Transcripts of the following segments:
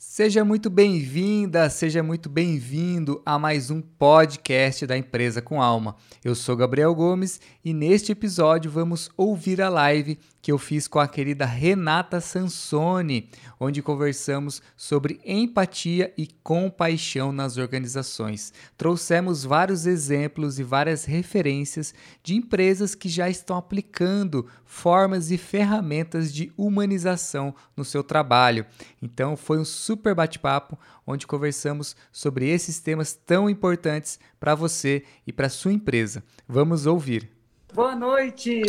Seja muito bem-vinda, seja muito bem-vindo a mais um podcast da Empresa com Alma. Eu sou Gabriel Gomes e neste episódio vamos ouvir a live que eu fiz com a querida Renata Sansoni, onde conversamos sobre empatia e compaixão nas organizações. Trouxemos vários exemplos e várias referências de empresas que já estão aplicando formas e ferramentas de humanização no seu trabalho. Então foi um super bate-papo onde conversamos sobre esses temas tão importantes para você e para sua empresa. Vamos ouvir. Boa noite!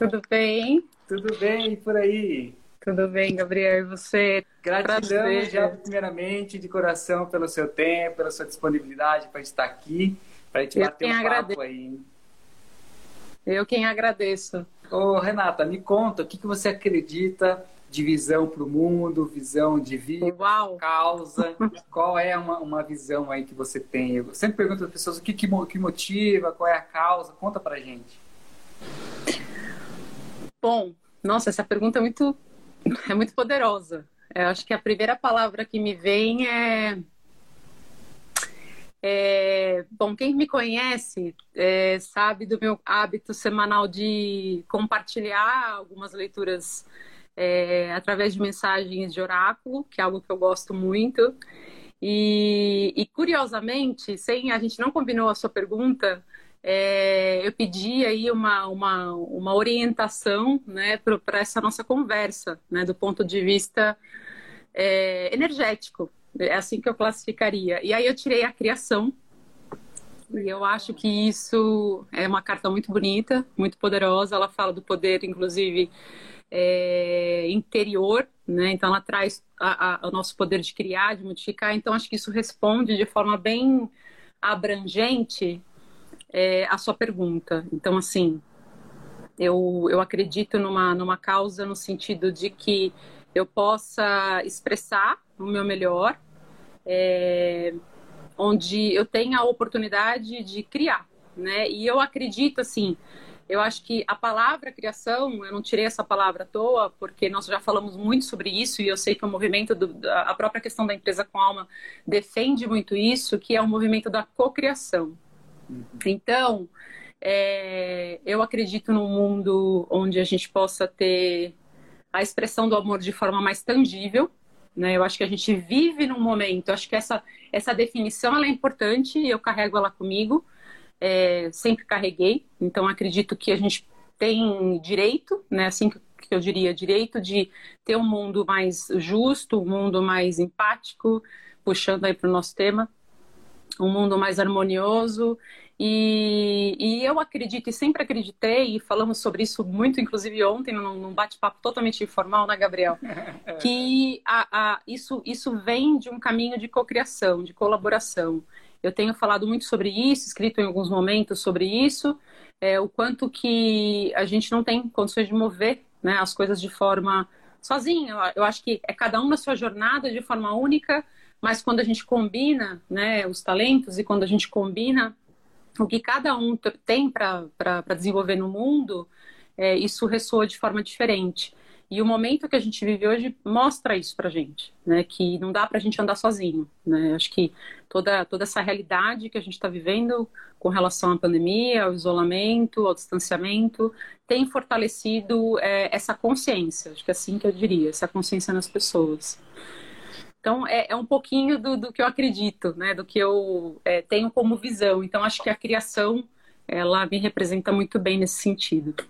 Tudo bem? Tudo bem por aí? Tudo bem, Gabriel, e você? Gratidão Prazer. já primeiramente de coração pelo seu tempo, pela sua disponibilidade para estar aqui, para a gente Eu bater um agradeço. papo aí. Eu quem agradeço. Ô, Renata, me conta o que, que você acredita de visão para o mundo, visão de vida, Uau. causa. Qual é uma, uma visão aí que você tem? Eu sempre pergunto às pessoas o que, que, que motiva, qual é a causa. Conta para gente. Bom, nossa, essa pergunta é muito, é muito poderosa. Eu acho que a primeira palavra que me vem é. é bom, quem me conhece é, sabe do meu hábito semanal de compartilhar algumas leituras é, através de mensagens de oráculo, que é algo que eu gosto muito. E, e curiosamente, sem a gente não combinou a sua pergunta, é, eu pedi aí uma, uma, uma orientação né, para essa nossa conversa, né, do ponto de vista é, energético. É assim que eu classificaria. E aí eu tirei a criação. E eu acho que isso é uma carta muito bonita, muito poderosa. Ela fala do poder, inclusive, é, interior, né? Então ela traz a, a, o nosso poder de criar, de modificar. Então acho que isso responde de forma bem abrangente é, a sua pergunta. Então, assim, eu, eu acredito numa, numa causa no sentido de que eu possa expressar o meu melhor, é, onde eu tenha a oportunidade de criar, né? E eu acredito, assim, eu acho que a palavra criação, eu não tirei essa palavra à toa, porque nós já falamos muito sobre isso e eu sei que o movimento, do, a própria questão da empresa com alma defende muito isso, que é o movimento da cocriação. Então, é, eu acredito num mundo onde a gente possa ter a expressão do amor de forma mais tangível. Né? Eu acho que a gente vive num momento, acho que essa, essa definição ela é importante, eu carrego ela comigo, é, sempre carreguei, então acredito que a gente tem direito, né? assim que eu diria, direito de ter um mundo mais justo, um mundo mais empático, puxando aí para o nosso tema, um mundo mais harmonioso. E, e, eu acredito e sempre acreditei, e falamos sobre isso muito, inclusive ontem, num, num bate-papo totalmente informal, né, Gabriel? que a, a, isso, isso vem de um caminho de cocriação, de colaboração. Eu tenho falado muito sobre isso, escrito em alguns momentos sobre isso, é, o quanto que a gente não tem condições de mover né, as coisas de forma sozinha. Eu acho que é cada um na sua jornada de forma única, mas quando a gente combina né, os talentos e quando a gente combina o que cada um tem para desenvolver no mundo, é, isso ressoa de forma diferente. E o momento que a gente vive hoje mostra isso para gente, né? Que não dá para a gente andar sozinho, né? Acho que toda, toda essa realidade que a gente está vivendo com relação à pandemia, ao isolamento, ao distanciamento, tem fortalecido é, essa consciência, acho que é assim que eu diria, essa consciência nas pessoas. Então, é, é um pouquinho do, do, que eu acredito, né? Do que eu é, tenho como visão. Então, acho que a criação, ela me representa muito bem nesse sentido.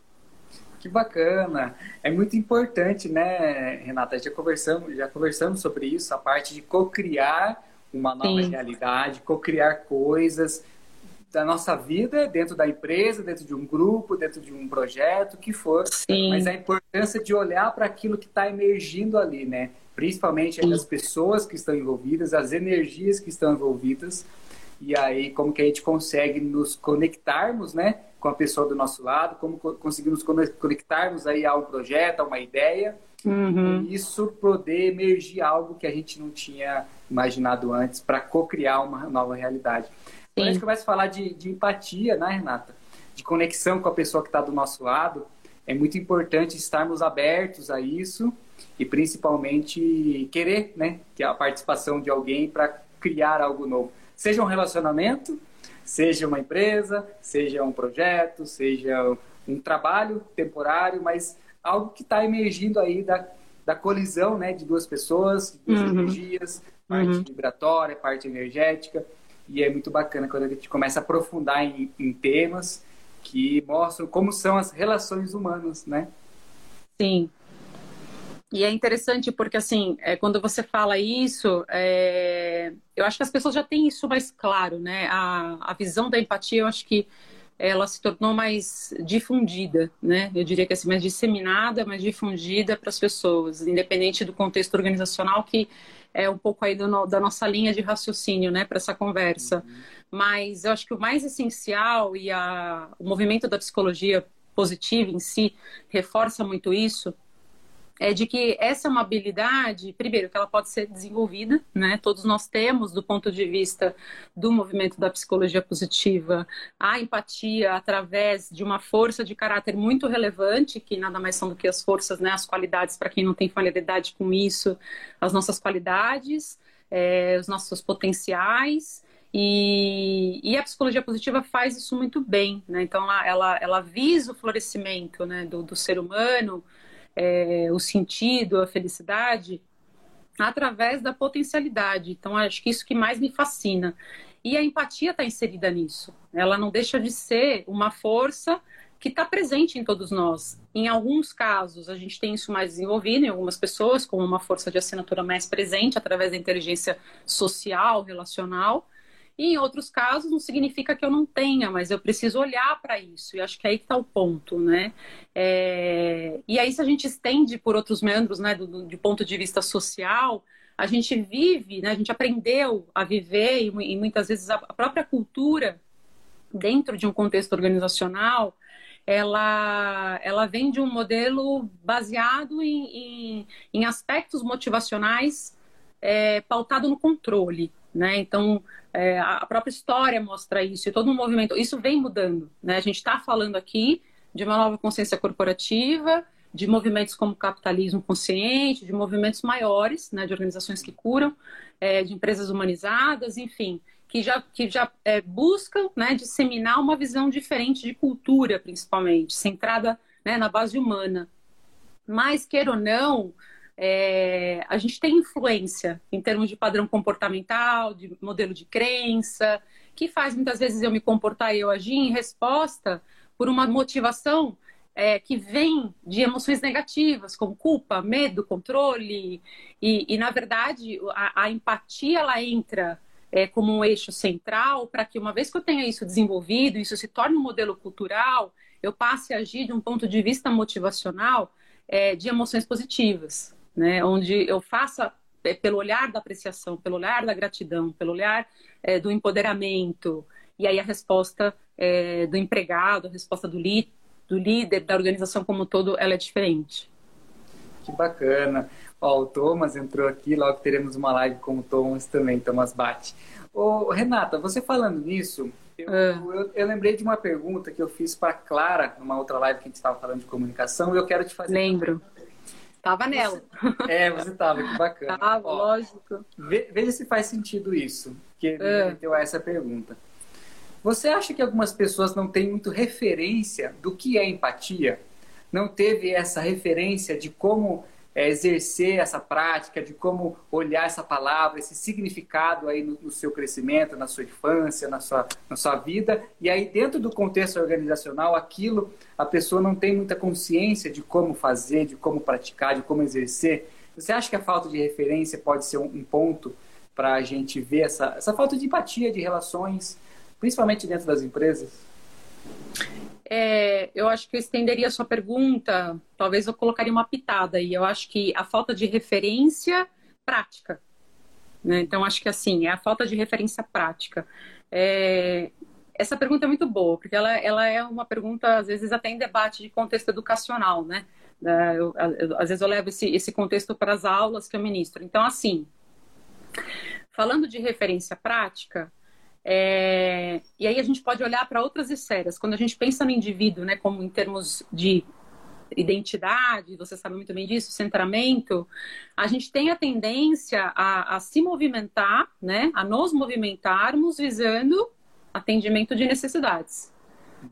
Que bacana! É muito importante, né, Renata? Já conversamos, já conversamos sobre isso, a parte de co-criar uma nova Sim. realidade, co-criar coisas da nossa vida dentro da empresa, dentro de um grupo, dentro de um projeto, que for. Sim. Mas a importância de olhar para aquilo que está emergindo ali, né? Principalmente as pessoas que estão envolvidas, as energias que estão envolvidas, e aí como que a gente consegue nos conectarmos, né, com a pessoa do nosso lado, como conseguimos conectarmos aí a um projeto, a uma ideia, uhum. e isso poder emergir algo que a gente não tinha imaginado antes para co-criar uma nova realidade. Quando a gente começa a falar de, de empatia, né, Renata? De conexão com a pessoa que está do nosso lado, é muito importante estarmos abertos a isso e principalmente querer, né, que a participação de alguém para criar algo novo, seja um relacionamento, seja uma empresa, seja um projeto, seja um trabalho temporário, mas algo que está emergindo aí da, da colisão, né, de duas pessoas, de duas uhum. energias, parte uhum. vibratória, parte energética, e é muito bacana quando a gente começa a aprofundar em, em temas que mostram como são as relações humanas, né? Sim. E é interessante porque, assim, é, quando você fala isso, é, eu acho que as pessoas já têm isso mais claro, né? A, a visão da empatia, eu acho que ela se tornou mais difundida, né? Eu diria que assim, mais disseminada, mais difundida para as pessoas, independente do contexto organizacional, que é um pouco aí do, da nossa linha de raciocínio, né, para essa conversa. Uhum. Mas eu acho que o mais essencial e a, o movimento da psicologia positiva em si reforça muito isso, é de que essa é uma habilidade, primeiro, que ela pode ser desenvolvida, né? Todos nós temos, do ponto de vista do movimento da psicologia positiva, a empatia através de uma força de caráter muito relevante, que nada mais são do que as forças, né? As qualidades, para quem não tem familiaridade com isso, as nossas qualidades, é, os nossos potenciais. E, e, a psicologia positiva faz isso muito bem, né? Então, ela, ela, visa o florescimento né, do, do ser humano, é, o sentido, a felicidade, através da potencialidade. Então, acho que isso que mais me fascina. E a empatia está inserida nisso. Ela não deixa de ser uma força que está presente em todos nós. Em alguns casos, a gente tem isso mais desenvolvido, em algumas pessoas, como uma força de assinatura mais presente através da inteligência social, relacional. E em outros casos, não significa que eu não tenha, mas eu preciso olhar para isso. E acho que é aí que está o ponto, né? É... E aí, se a gente estende por outros membros, né, do, do, de ponto de vista social, a gente vive, né, a gente aprendeu a viver, e, e muitas vezes a própria cultura, dentro de um contexto organizacional, ela, ela vem de um modelo baseado em, em, em aspectos motivacionais é, pautado no controle. Né? Então, é, a própria história mostra isso, e todo um movimento. Isso vem mudando. Né? A gente está falando aqui de uma nova consciência corporativa, de movimentos como capitalismo consciente, de movimentos maiores, né, de organizações que curam, é, de empresas humanizadas, enfim, que já, que já é, buscam né, disseminar uma visão diferente de cultura, principalmente, centrada né, na base humana. Mas, queira ou não, é, a gente tem influência em termos de padrão comportamental, de modelo de crença, que faz muitas vezes eu me comportar e eu agir em resposta por uma motivação é, que vem de emoções negativas, como culpa, medo, controle. E, e na verdade, a, a, empatia ela entra é, como um eixo central para que, uma vez que eu tenha isso desenvolvido, isso se torne um modelo cultural, eu passe a agir de um ponto de vista motivacional é, de emoções positivas né? Onde eu faça é, pelo olhar da apreciação, pelo olhar da gratidão, pelo olhar é, do empoderamento. E aí a resposta é, do empregado, a resposta do, li, do líder, da organização como um todo, ela é diferente. Que bacana. Ó, o Thomas entrou aqui, logo teremos uma live com o Thomas também, Thomas Bate. Ô, Renata, você falando nisso, eu, ah. eu, eu, lembrei de uma pergunta que eu fiz para Clara, numa outra live que a gente estava falando de comunicação, e eu quero te fazer. Lembro. Tava nela. É, você tava, que bacana. Tava, Ó, lógico. Veja se faz sentido isso, que ele é. deu essa pergunta. Você acha que algumas pessoas não têm muito referência do que é empatia? Não teve essa referência de como é, exercer essa prática, de como olhar essa palavra, esse significado aí no, no, seu crescimento, na sua infância, na sua, na sua vida. E aí, dentro do contexto organizacional, aquilo a pessoa não tem muita consciência de como fazer, de como praticar, de como exercer. Você acha que a falta de referência pode ser um, um ponto para a gente ver essa, essa falta de empatia, de relações, principalmente dentro das empresas? É, eu acho que eu estenderia a sua pergunta, talvez eu colocaria uma pitada aí. Eu acho que a falta de referência prática. Né? Então, acho que assim, é a falta de referência prática. É, essa pergunta é muito boa, porque ela, ela é uma pergunta, às vezes, até em debate de contexto educacional, né? Eu, eu, às vezes eu levo esse, esse contexto para as aulas que eu ministro. Então, assim, falando de referência prática, é, e aí a gente pode olhar para outras esferas. Quando a gente pensa no indivíduo, né, como em termos de identidade, você sabe muito bem disso, centramento, a gente tem a tendência a, a se movimentar, né, a nos movimentarmos visando atendimento de necessidades.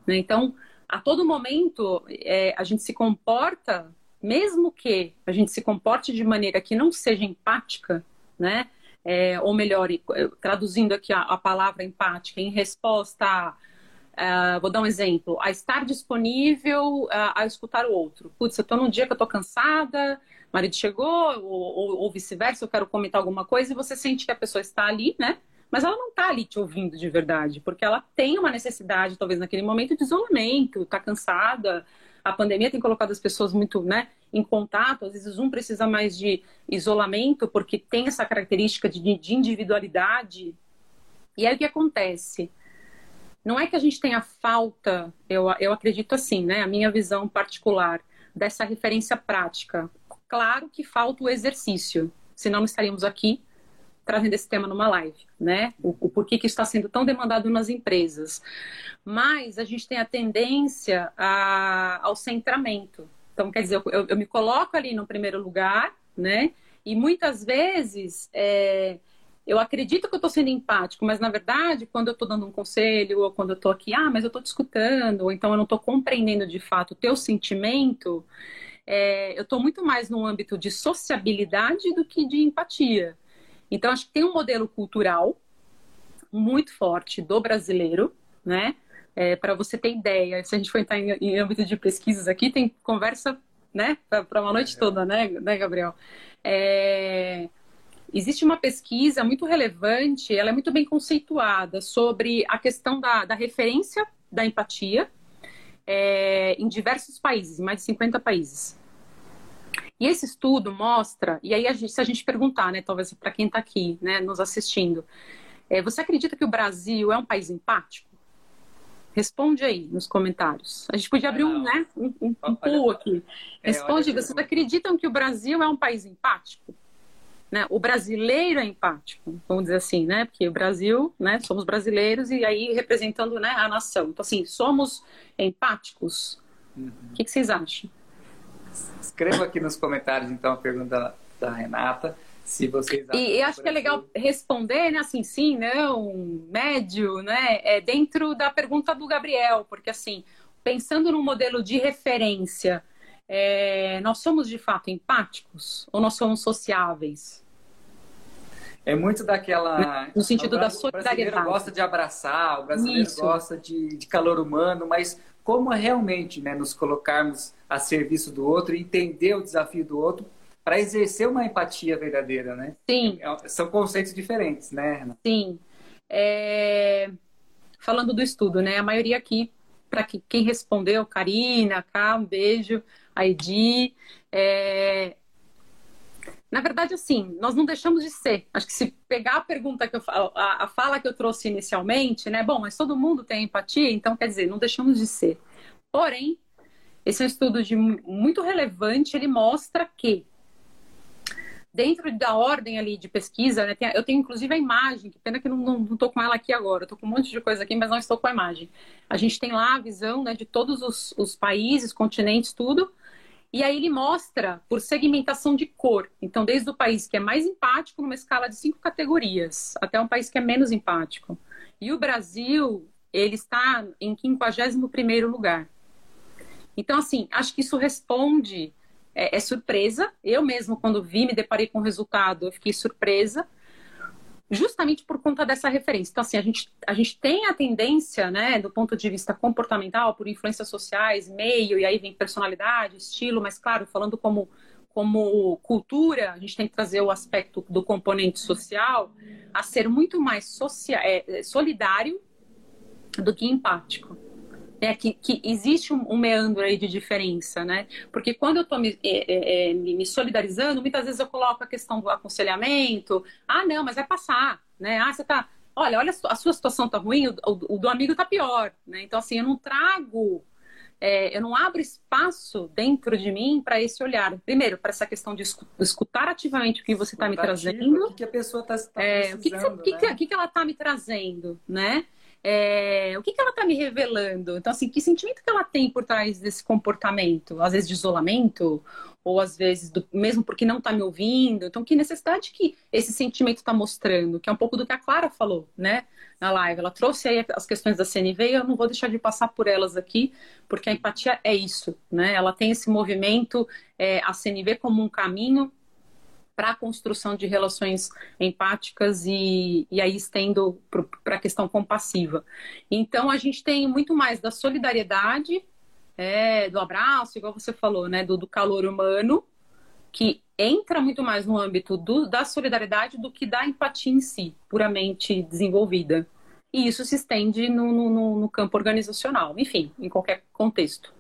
Né? Então, a todo momento, é, a gente se comporta, mesmo que a gente se comporte de maneira que não seja empática, né? É, ou melhor, traduzindo aqui a, a palavra empática, em resposta a Uh, vou dar um exemplo, a estar disponível uh, a escutar o outro. Putz, eu estou num dia que eu estou cansada, marido chegou, ou, ou, ou vice-versa, eu quero comentar alguma coisa e você sente que a pessoa está ali, né? Mas ela não está ali te ouvindo de verdade, porque ela tem uma necessidade, talvez naquele momento, de isolamento, está cansada. A pandemia tem colocado as pessoas muito né, em contato, às vezes um precisa mais de isolamento, porque tem essa característica de, de individualidade. E aí o que acontece? Não é que a gente tenha falta, eu, eu acredito assim, né? A minha visão particular dessa referência prática. Claro que falta o exercício, senão não estaríamos aqui trazendo esse tema numa live, né? O, o porquê que está sendo tão demandado nas empresas. Mas a gente tem a tendência a, ao centramento. Então, quer dizer, eu, eu, me coloco ali no primeiro lugar, né? E muitas vezes é, eu acredito que eu estou sendo empático, mas na verdade, quando eu estou dando um conselho, ou quando eu estou aqui, ah, mas eu estou te escutando, ou então eu não estou compreendendo de fato o teu sentimento, é, eu estou muito mais no âmbito de sociabilidade do que de empatia. Então, acho que tem um modelo cultural muito forte do brasileiro, né? É, para você ter ideia, se a gente for entrar em, em âmbito de pesquisas aqui, tem conversa, né, para uma noite toda, né, né Gabriel? É, Existe uma pesquisa muito relevante, ela é muito bem conceituada, sobre a questão da, da referência da empatia é, em diversos países, em mais de 50 países. E esse estudo mostra, e aí a gente, se a gente perguntar, né, talvez para quem está aqui, né, nos assistindo, é, você acredita que o Brasil é um país empático? Responde aí nos comentários. A gente podia abrir um, né, um, um, um pool aqui. É, Responde, vocês acreditam que o Brasil é um país empático? Né? O brasileiro é empático, vamos dizer assim, né? Porque o Brasil, né? Somos brasileiros e aí representando né, a nação. Então, assim, somos empáticos? Uhum. O que, que, vocês acham? Escreva aqui nos comentários, então, a pergunta da Renata. Se vocês e, acho que é legal responder, né? Assim, sim, não, médio, né? É dentro da pergunta do Gabriel, porque assim, pensando num modelo de referência, é, nós somos de fato empáticos ou nós somos sociáveis? É muito daquela. No sentido da solidariedade. O brasileiro gosta de abraçar, o brasileiro Isso. gosta de, de calor humano, mas como realmente né, nos colocarmos a serviço do outro entender o desafio do outro para exercer uma empatia verdadeira, né? Sim. É, são conceitos diferentes, né, Ana? Sim. É... Falando do estudo, né? A maioria aqui, para quem respondeu, Karina, Cá, um beijo a Edi. É... Na verdade, assim, nós não deixamos de ser. Acho que se pegar a pergunta que eu a, a fala que eu trouxe inicialmente, né? Bom, mas todo mundo tem empatia, então quer dizer, não deixamos de ser. Porém, esse é um estudo de muito relevante, ele mostra que dentro da ordem ali de pesquisa, né, eu tenho inclusive a imagem, que pena que não estou com ela aqui agora, estou com um monte de coisa aqui, mas não estou com a imagem. A gente tem lá a visão né, de todos os, os países, continentes, tudo, e aí ele mostra por segmentação de cor. Então, desde o país que é mais empático, numa escala de cinco categorias, até um país que é menos empático. E o Brasil, ele está em 51 lugar. Então, assim, acho que isso responde, é, é surpresa. Eu mesmo, quando vi, me deparei com o resultado, eu fiquei surpresa justamente por conta dessa referência. Então, assim, a gente, a gente tem a tendência, né, do ponto de vista comportamental, por influências sociais, meio, e aí vem personalidade, estilo, mas, claro, falando como, como cultura, a gente tem que trazer o aspecto do componente social a ser muito mais socia é, solidário do que empático né, que, que existe um, um, meandro aí de diferença, né? Porque quando eu estou me, é, é, me, solidarizando, muitas vezes eu coloco a questão do aconselhamento. Ah, não, mas vai passar, né? Ah, você tá. Olha, olha a sua situação tá ruim, o, o, do amigo tá pior, né? Então, assim, eu não trago. É, eu não abro espaço dentro de mim para esse olhar. Primeiro, para essa questão de escutar ativamente o que você está me trazendo. O que, a pessoa está tá é, o que, que, né? que, que, ela está me trazendo, né? É, o que, que ela está me revelando? Então, assim, que sentimento que ela tem por trás desse comportamento? Às vezes de isolamento, ou às vezes do, mesmo porque não está me ouvindo. Então, que necessidade que esse sentimento está mostrando? Que é um pouco do que a Clara falou, né? Na live. Ela trouxe aí as questões da CNV e eu não vou deixar de passar por elas aqui, porque a empatia é isso, né? Ela tem esse movimento, é, a CNV como um caminho para a construção de relações empáticas e, e aí estendo para a questão compassiva. Então, a gente tem muito mais da solidariedade, é, do abraço, igual você falou, né, do, do calor humano, que entra muito mais no âmbito do, da solidariedade do que da empatia em si, puramente desenvolvida. E isso se estende no, no, no campo organizacional, enfim, em qualquer contexto.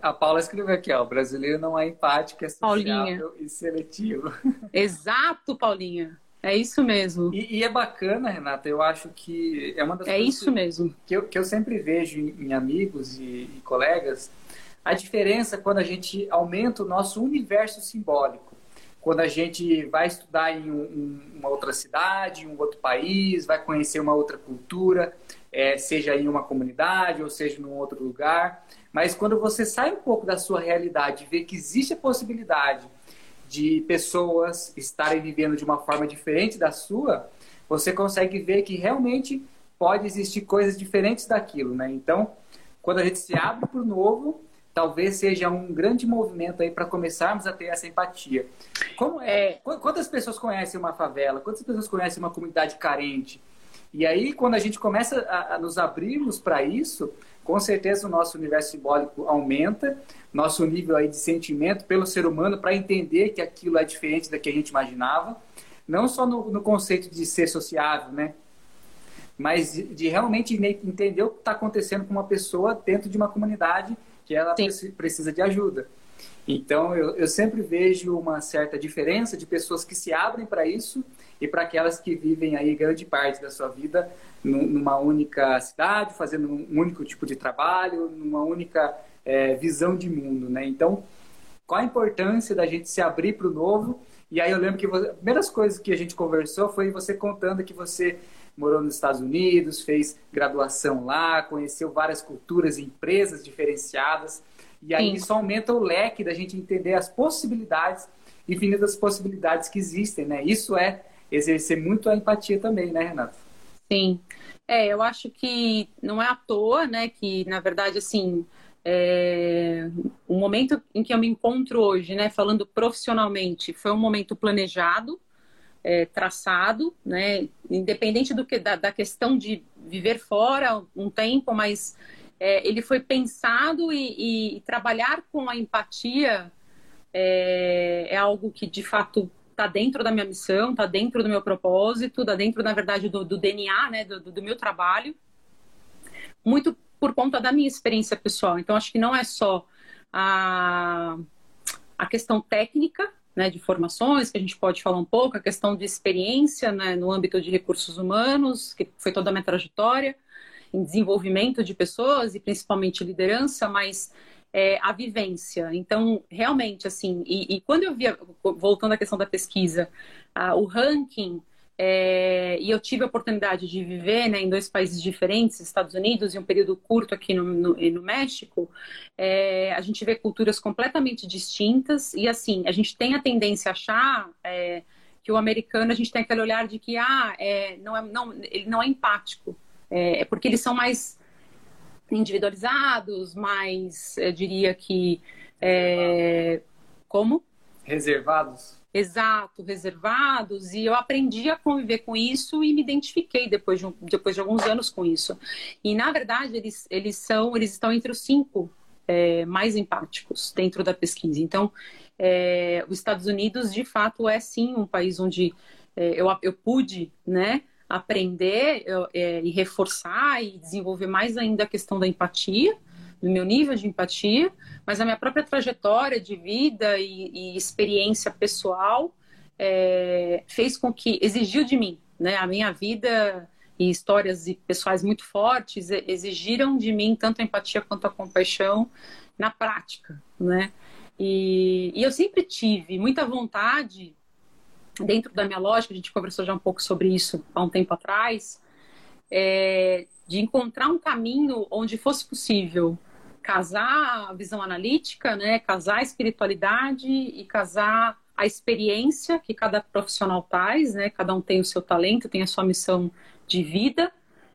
A Paula escreveu aqui, ó, o brasileiro não é empático, é sociável e seletivo. Exato, Paulinha. É isso mesmo. E, e, é bacana, Renata, eu acho que é uma das é coisas isso mesmo. Que, eu, que eu sempre vejo em, em amigos e, e, colegas, a diferença quando a gente aumenta o nosso universo simbólico. Quando a gente vai estudar em um, uma outra cidade, em um outro país, vai conhecer uma outra cultura, é, seja em uma comunidade ou seja em um outro lugar. Mas quando você sai um pouco da sua realidade e vê que existe a possibilidade de pessoas estarem vivendo de uma forma diferente da sua, você consegue ver que realmente pode existir coisas diferentes daquilo, né? Então, quando a gente se abre para o novo, talvez seja um grande movimento aí para começarmos a ter essa empatia. Como é? Quantas pessoas conhecem uma favela? Quantas pessoas conhecem uma comunidade carente? E aí, quando a gente começa a, a nos abrirmos para isso, com certeza o nosso universo simbólico aumenta, nosso nível aí de sentimento pelo ser humano para entender que aquilo é diferente da que a gente imaginava, não só no, no conceito de ser sociável, né? Mas de, de realmente entender o que está acontecendo com uma pessoa dentro de uma comunidade que ela Sim. precisa de ajuda. Então, eu, eu sempre vejo uma certa diferença de pessoas que se abrem para isso e para aquelas que vivem aí grande parte da sua vida numa única cidade, fazendo um único tipo de trabalho, numa única é, visão de mundo, né? Então, qual a importância da gente se abrir para o novo? E aí eu lembro que você, primeiras coisas que a gente conversou foi você contando que você morou nos Estados Unidos, fez graduação lá, conheceu várias culturas e empresas diferenciadas. E aí Sim. isso aumenta o leque da gente entender as possibilidades, infinitas possibilidades que existem, né? Isso é exercer muito a empatia também, né, Renata? Sim. É, eu acho que não é à toa, né, que na verdade, assim, é... o momento em que eu me encontro hoje, né, falando profissionalmente, foi um momento planejado, é, traçado, né, independente do que da, da, questão de viver fora um tempo, mas é, ele foi pensado e, e, trabalhar com a empatia é, é algo que de fato está dentro da minha missão, está dentro do meu propósito, está dentro, na verdade, do, do DNA, né, do, do, meu trabalho, muito por conta da minha experiência pessoal. Então, acho que não é só a, a questão técnica, né, de formações, que a gente pode falar um pouco, a questão de experiência né, no âmbito de recursos humanos, que foi toda a minha trajetória, em desenvolvimento de pessoas e principalmente liderança, mas é, a vivência. Então, realmente, assim, e, e, quando eu via, voltando à questão da pesquisa, o ranking, é, e eu tive a oportunidade de viver né, em dois países diferentes, Estados Unidos e um período curto aqui no, no, no México, é, a gente vê culturas completamente distintas e, assim, a gente tem a tendência a achar é, que o americano, a gente tem aquele olhar de que, ah, é, não é, não, ele não é empático, é, é porque eles são mais individualizados, mais, eu diria que. É... Como? Reservados. Exato, reservados, e eu aprendi a conviver com isso e me identifiquei depois de, um, depois de alguns anos com isso. E na verdade eles, eles são, eles estão entre os cinco é, mais empáticos dentro da pesquisa. Então, é, os Estados Unidos de fato é sim um país onde é, eu, eu pude, né, aprender é, e reforçar e desenvolver mais ainda a questão da empatia, do meu nível de empatia, mas a minha própria trajetória de vida e, e experiência pessoal é, fez com que exigiu de mim, né? A minha vida e histórias pessoais muito fortes exigiram de mim tanto a empatia quanto a compaixão na prática, né? E, e eu sempre tive muita vontade dentro da minha lógica, a gente conversou já um pouco sobre isso há um tempo atrás, é, de encontrar um caminho onde fosse possível casar a visão analítica, né, casar a espiritualidade e casar a experiência que cada profissional faz, né, cada um tem o seu talento, tem a sua missão de vida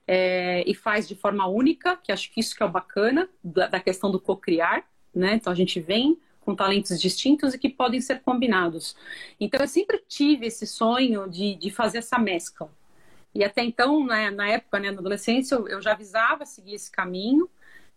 é, e faz de forma única, que acho que isso que é o bacana da, da questão do co-criar, né, então a gente vem com talentos distintos e que podem ser combinados. Então eu sempre tive esse sonho de, de fazer essa mescla. E até então, né, na época, né, na adolescência, eu, eu já avisava seguir esse caminho,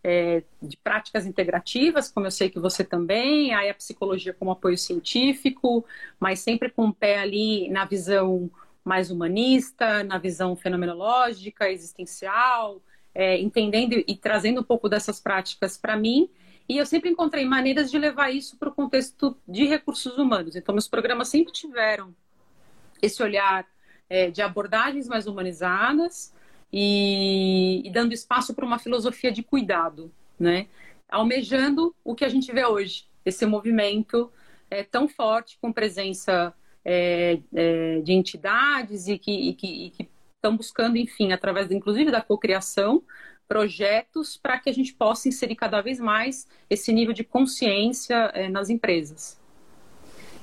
é, de práticas integrativas, como eu sei que você também, aí a psicologia como apoio científico, mas sempre com o pé ali na visão mais humanista, na visão fenomenológica, existencial, é, entendendo e trazendo um pouco dessas práticas para mim. E eu sempre encontrei maneiras de levar isso para o contexto de recursos humanos. Então, meus programas sempre tiveram esse olhar é, de abordagens mais humanizadas, e, e dando espaço para uma filosofia de cuidado, né? Almejando o que a gente vê hoje, esse movimento é, tão forte com presença é, é, de entidades e que, estão buscando, enfim, através, inclusive, da cocriação, projetos para que a gente possa inserir cada vez mais esse nível de consciência é, nas empresas.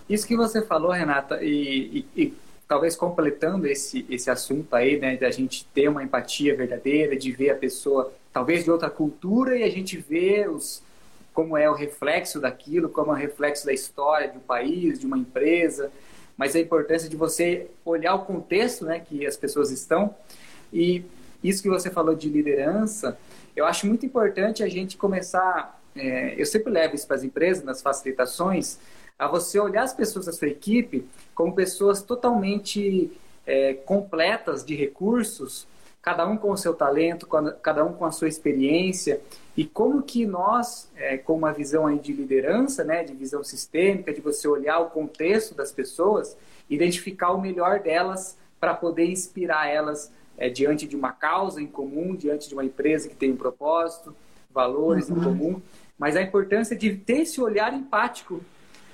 Isso que você falou, Renata, e, e, talvez completando esse, esse assunto aí, né, da gente ter uma empatia verdadeira, de ver a pessoa talvez de outra cultura e a gente vê os, como é o reflexo daquilo, como é o reflexo da história de um país, de uma empresa, mas a importância de você olhar o contexto né, que as pessoas estão. E isso que você falou de liderança, eu acho muito importante a gente começar. É, eu sempre levo isso para as empresas, nas facilitações, a você olhar as pessoas da sua equipe como pessoas totalmente é, completas de recursos, cada um com o seu talento, cada um com a sua experiência, e como que nós, é, com uma visão aí de liderança, né, de visão sistêmica, de você olhar o contexto das pessoas, identificar o melhor delas para poder inspirar elas é, diante de uma causa em comum, diante de uma empresa que tem um propósito, valores uhum. em comum, mas a importância de ter esse olhar empático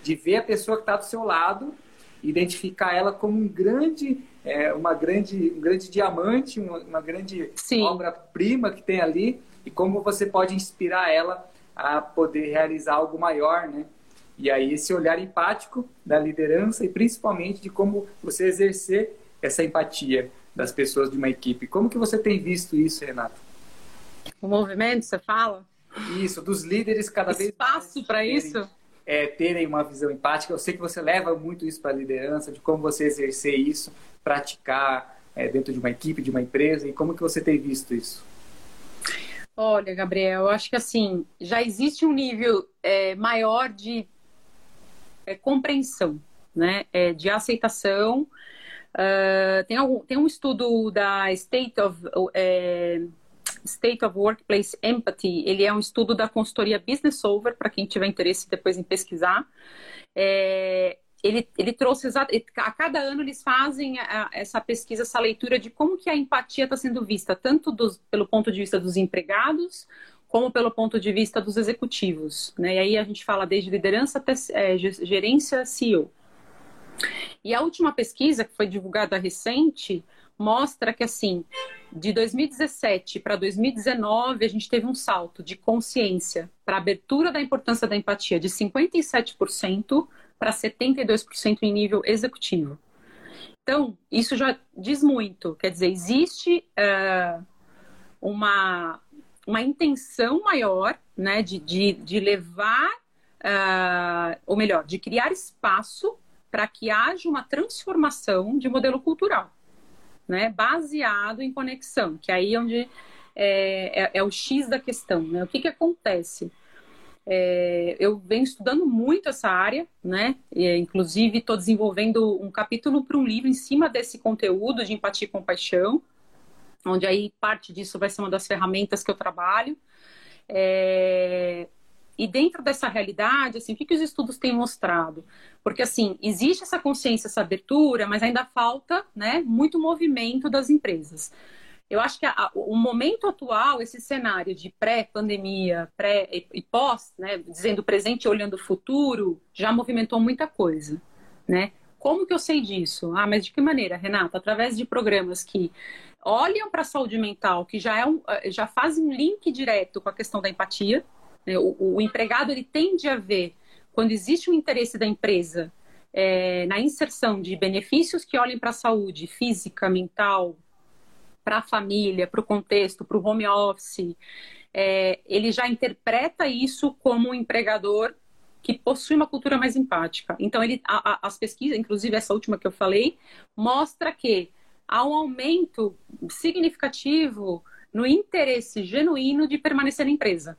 de ver a pessoa que está do seu lado, identificar ela como um grande, é, uma grande, um grande diamante, uma, uma grande obra-prima que tem ali e como você pode inspirar ela a poder realizar algo maior, né? E aí esse olhar empático da liderança e principalmente de como você exercer essa empatia das pessoas de uma equipe. Como que você tem visto isso, Renata? O movimento, você fala? Isso, dos líderes cada Espaço vez Espaço para isso? é, terem uma visão empática. Eu sei que você leva muito isso para a liderança, de como você exercer isso, praticar é, dentro de uma equipe, de uma empresa, e como que você tem visto isso? Olha, Gabriel, eu acho que assim, já existe um nível é, maior de é, compreensão, né? É, de aceitação. Uh, tem, algum, tem um estudo da State of é, State of Workplace Empathy, ele é um estudo da consultoria Business Over, para quem tiver interesse depois em pesquisar. É, ele, ele trouxe a cada ano eles fazem essa pesquisa, essa leitura de como que a empatia está sendo vista, tanto dos, pelo ponto de vista dos empregados, como pelo ponto de vista dos executivos. Né? E aí a gente fala desde liderança até é, gerência CEO. E a última pesquisa, que foi divulgada recente, mostra que, assim, de 2017 para 2019, a gente teve um salto de consciência para abertura da importância da empatia de 57% para 72% em nível executivo. Então, isso já diz muito. Quer dizer, existe uh, uma, uma intenção maior né, de, de, de levar, uh, ou melhor, de criar espaço para que haja uma transformação de modelo cultural né, baseado em conexão, que aí é onde é, é, é o X da questão. Né? O que, que acontece? É, eu venho estudando muito essa área, né? E, inclusive, estou desenvolvendo um capítulo para um livro em cima desse conteúdo de empatia e compaixão, onde aí parte disso vai ser uma das ferramentas que eu trabalho. É, e dentro dessa realidade, assim, o que, que os estudos têm mostrado? Porque, assim, existe essa consciência, essa abertura, mas ainda falta né, muito movimento das empresas. Eu acho que a, o momento atual, esse cenário de pré-pandemia, pré e pós, né, dizendo presente e olhando o futuro, já movimentou muita coisa, né? Como que eu sei disso? Ah, mas de que maneira, Renata? Através de programas que olham para a saúde mental, que já, é um, eh, já fazem um link direto com a questão da empatia. Né? O, o, empregado ele tende a ver, quando existe um interesse da empresa é, na inserção de benefícios que olhem para a saúde física, mental, para a família, para o contexto, para o home office, é, ele já interpreta isso como um empregador que possui uma cultura mais empática. Então, ele, a, a, as pesquisas, inclusive essa última que eu falei, mostra que há um aumento significativo no interesse genuíno de permanecer na empresa.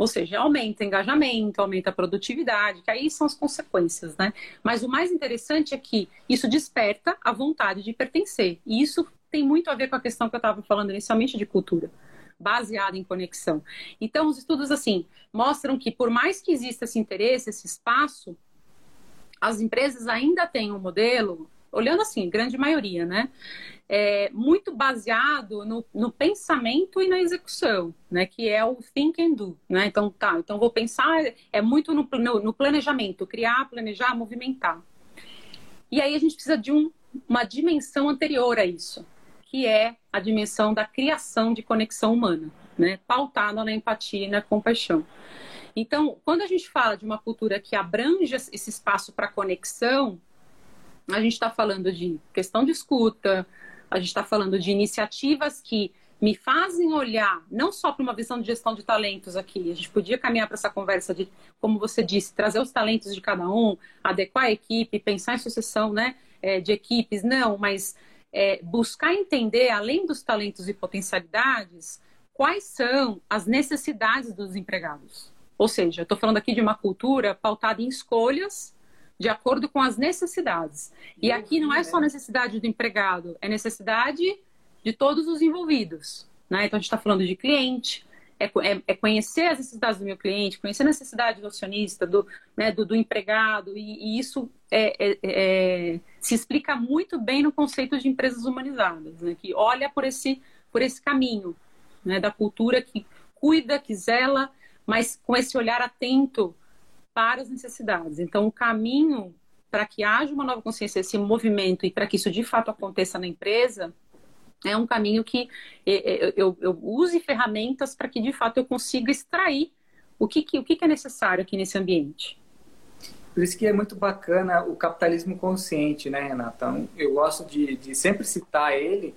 Ou seja, aumenta engajamento, aumenta a produtividade, que aí são as consequências, né? Mas o mais interessante é que isso desperta a vontade de pertencer. E isso tem muito a ver com a questão que eu estava falando inicialmente de cultura baseada em conexão. Então, os estudos, assim, mostram que por mais que exista esse interesse, esse espaço, as empresas ainda têm um modelo, olhando assim, grande maioria, né? É, muito baseado no, no, pensamento e na execução, né? Que é o think and do, né? Então, tá, então vou pensar, é muito no, no, no planejamento, criar, planejar, movimentar. E aí a gente precisa de um, uma dimensão anterior a isso, que é a dimensão da criação de conexão humana, né? pautada na empatia e na compaixão. Então, quando a gente fala de uma cultura que abrange esse espaço para conexão, a gente está falando de questão de escuta, a gente está falando de iniciativas que me fazem olhar não só para uma visão de gestão de talentos aqui, a gente podia caminhar para essa conversa de, como você disse, trazer os talentos de cada um, adequar a equipe, pensar em sucessão né, é, de equipes, não, mas é, buscar entender, além dos talentos e potencialidades, quais são as necessidades dos empregados. Ou seja, estou falando aqui de uma cultura pautada em escolhas de acordo com as necessidades. E aqui não é só necessidade do empregado, é necessidade de todos os envolvidos. Né? Então, a gente está falando de cliente, é, é, é, conhecer as necessidades do meu cliente, conhecer a necessidade do acionista, do, né, do, do empregado, e, e isso é, é, se explica muito bem no conceito de empresas humanizadas, né, que olha por esse, por esse caminho né, da cultura que cuida, que zela, mas com esse olhar atento para as necessidades. Então, o caminho para que haja uma nova consciência, esse movimento, e para que isso de fato aconteça na empresa, é um caminho que eu, eu, eu use ferramentas para que de fato eu consiga extrair o que, que, o que, que é necessário aqui nesse ambiente. Por isso que é muito bacana o capitalismo consciente, né, Renata? Então, eu gosto de, de sempre citar ele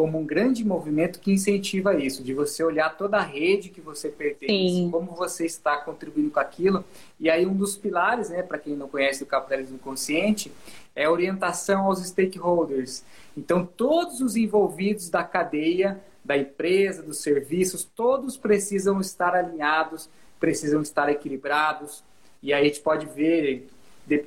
como um grande movimento que incentiva isso, de você olhar toda a rede que você pertence, Sim. como você está contribuindo com aquilo. E aí um dos pilares, né, para quem não conhece o capitalismo consciente, é a orientação aos stakeholders. Então todos os envolvidos da cadeia, da empresa, dos serviços, todos precisam estar alinhados, precisam estar equilibrados. E aí a gente pode ver,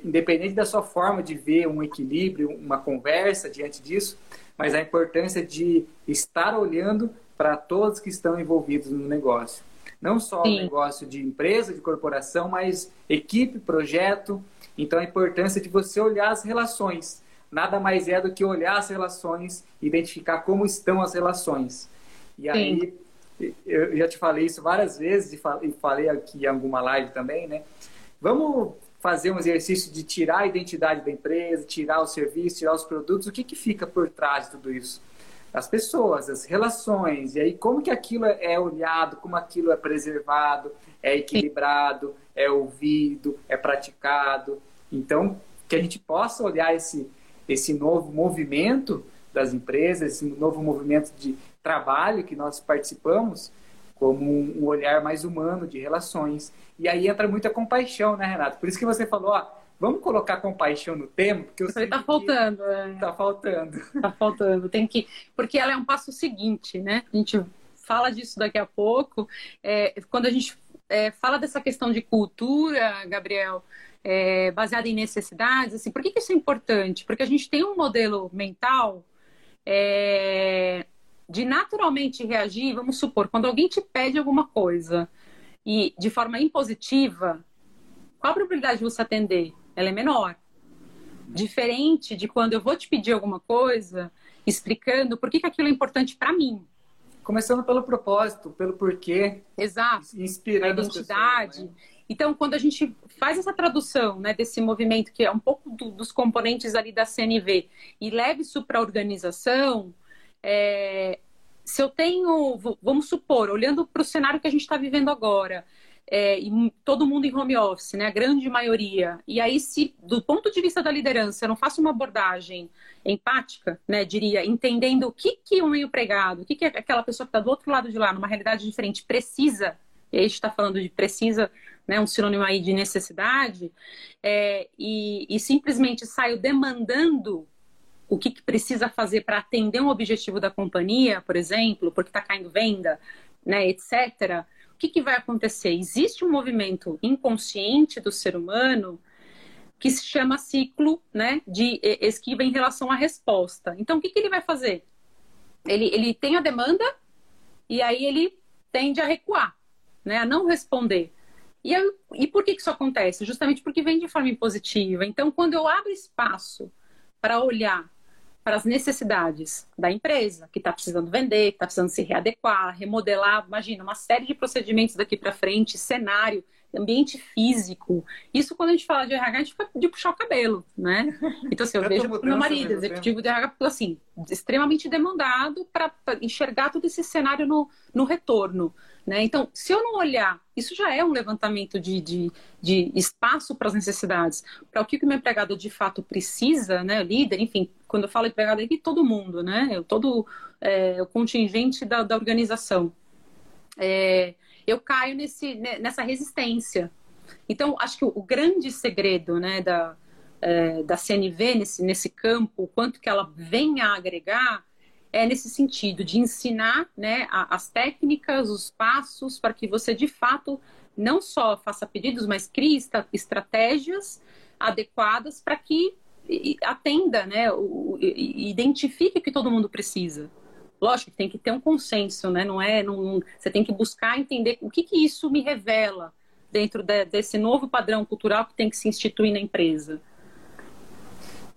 independente da sua forma de ver um equilíbrio, uma conversa diante disso, mas a importância de estar olhando para todos que estão envolvidos no negócio. Não só Sim. o negócio de empresa, de corporação, mas equipe, projeto. Então, a importância de você olhar as relações. Nada mais é do que olhar as relações, identificar como estão as relações. E aí, Sim. eu já te falei isso várias vezes e falei aqui em alguma live também, né? Vamos fazer um exercício de tirar a identidade da empresa, tirar o serviço, tirar os produtos, o que, que fica por trás de tudo isso? As pessoas, as relações, e aí como que aquilo é olhado, como aquilo é preservado, é equilibrado, é ouvido, é praticado. Então, que a gente possa olhar esse, esse novo movimento das empresas, esse novo movimento de trabalho que nós participamos, como um olhar mais humano de relações. E aí entra muita compaixão, né, Renato? Por isso que você falou, ó, vamos colocar compaixão no tema, porque eu sei tá faltando, é. tá faltando. Tá faltando, tem que, porque ela é um passo seguinte, né? A gente fala disso daqui a pouco. É, quando a gente é, fala dessa questão de cultura, Gabriel, é, baseada em necessidades, assim, por que, que, isso é importante? Porque a gente tem um modelo mental é, de naturalmente reagir, vamos supor, quando alguém te pede alguma coisa e de forma impositiva, qual a probabilidade de você atender? Ela é menor. Diferente de quando eu vou te pedir alguma coisa, explicando por que, que aquilo é importante para mim. Começando pelo propósito, pelo porquê. Exato. Inspirando a identidade. Pessoas, né? Então, quando a gente faz essa tradução né, desse movimento, que é um pouco do, dos componentes ali da CNV, e leva isso para a organização, é, se eu tenho, vamos supor, olhando para o cenário que a gente está vivendo agora, é, e todo mundo em home office, né, a grande maioria, e aí se, do ponto de vista da liderança, eu não faço uma abordagem empática, né, diria, entendendo o que, que um empregado, o que, que aquela pessoa que está do outro lado de lá, numa realidade diferente, precisa, e aí a gente está falando de precisa, né, um sinônimo aí de necessidade, é, e, e simplesmente saio demandando o que, que precisa fazer para atender um objetivo da companhia, por exemplo, porque está caindo venda, né, etc., o que, que vai acontecer? Existe um movimento inconsciente do ser humano que se chama ciclo né, de esquiva em relação à resposta. Então, o que, que ele vai fazer? Ele, ele tem a demanda e aí ele tende a recuar, né, a não responder. E, e por que, que isso acontece? Justamente porque vem de forma impositiva. Então, quando eu abro espaço para olhar para as necessidades da empresa, que está precisando vender, que está precisando se readequar, remodelar, imagina, uma série de procedimentos daqui para frente, cenário, ambiente físico. Isso quando a gente fala de RH, a gente fica de puxar o cabelo, né? Então, assim, eu vejo o meu marido, executivo de RH, assim, extremamente demandado para enxergar todo esse cenário no, no retorno. Né? Então, se eu não olhar, isso já é um levantamento de, de, de espaço para as necessidades, para o que o meu empregado de fato precisa, né? líder, enfim, quando eu falo empregado aqui, todo mundo, né? todo é, o contingente da, da organização. É, eu caio nesse, nessa resistência. Então, acho que o, grande segredo né, da, é, da CNV nesse, nesse campo, o quanto que ela vem a agregar, é nesse sentido de ensinar né, as técnicas, os passos para que você de fato não só faça pedidos, mas crie estratégias adequadas para que atenda, né, o, identifique o que todo mundo precisa. Lógico que tem que ter um consenso, né? Não é, não, você tem que buscar entender o que, que isso me revela dentro de, desse novo padrão cultural que tem que se instituir na empresa.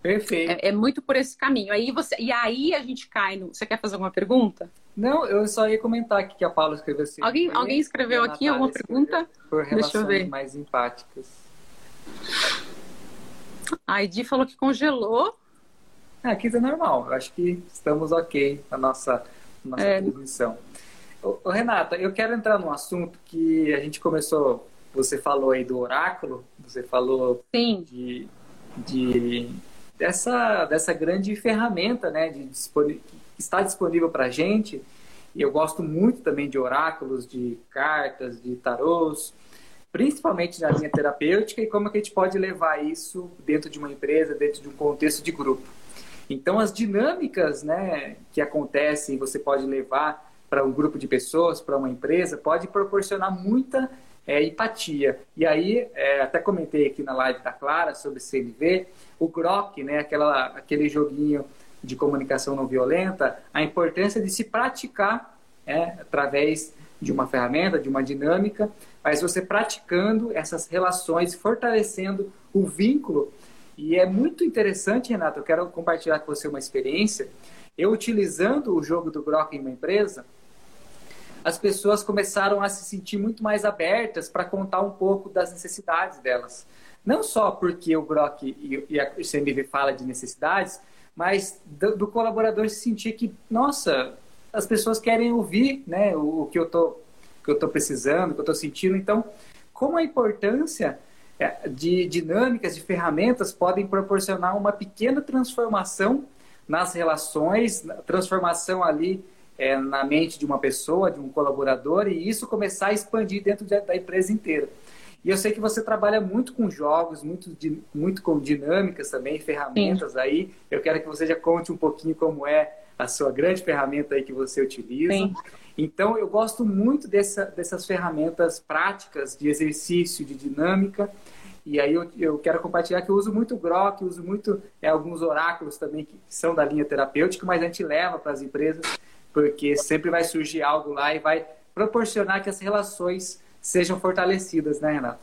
Perfeito. É, é, muito por esse caminho. Aí você, e aí a gente cai no. Você quer fazer alguma pergunta? Não, eu só ia comentar aqui que a Paula escreveu assim. Alguém, alguém escreveu aqui alguma pergunta? Por relações Deixa eu ver. mais empáticas. A Edi falou que congelou. Ah, aqui tá normal. Eu acho que estamos ok na nossa, na nossa é. transmissão. Ô, ô, Renata, eu quero entrar num assunto que a gente começou. Você falou aí do oráculo, você falou Sim. de, de dessa, dessa grande ferramenta né, de que está disponível para a gente. E eu gosto muito também de oráculos, de cartas, de tarôs, principalmente na linha terapêutica e como que a gente pode levar isso dentro de uma empresa, dentro de um contexto de grupo. Então, as dinâmicas né, que acontecem, você pode levar para um grupo de pessoas, para uma empresa, pode proporcionar muita é, empatia. E aí, é, até comentei aqui na live da Clara sobre CNV, o Grok, né, aquela, aquele joguinho de comunicação não violenta, a importância de se praticar é, através de uma ferramenta, de uma dinâmica, mas você praticando essas relações, fortalecendo o vínculo. E é muito interessante, Renato, eu quero compartilhar com você uma experiência. Eu utilizando o jogo do Grok em uma empresa, as pessoas começaram a se sentir muito mais abertas para contar um pouco das necessidades delas. Não só porque o Grok e, a CMV fala de necessidades, mas do, do, colaborador se sentir que, nossa, as pessoas querem ouvir né, o, o que eu estou precisando, o que eu estou sentindo. Então, como a importância de dinâmicas, de ferramentas podem proporcionar uma pequena transformação nas relações, transformação ali é, na mente de uma pessoa, de um colaborador, e isso começar a expandir dentro de, da empresa inteira. E eu sei que você trabalha muito com jogos, muito, muito com dinâmicas também, ferramentas Sim. aí. Eu quero que você já conte um pouquinho como é a sua grande ferramenta aí que você utiliza. Sim. Então, eu gosto muito dessa, dessas ferramentas práticas de exercício, de dinâmica. E aí eu, eu quero compartilhar que eu uso muito Grok, uso muito é, alguns oráculos também que são da linha terapêutica, mas a gente leva para as empresas porque sempre vai surgir algo lá e vai proporcionar que as relações sejam fortalecidas, né, Renata?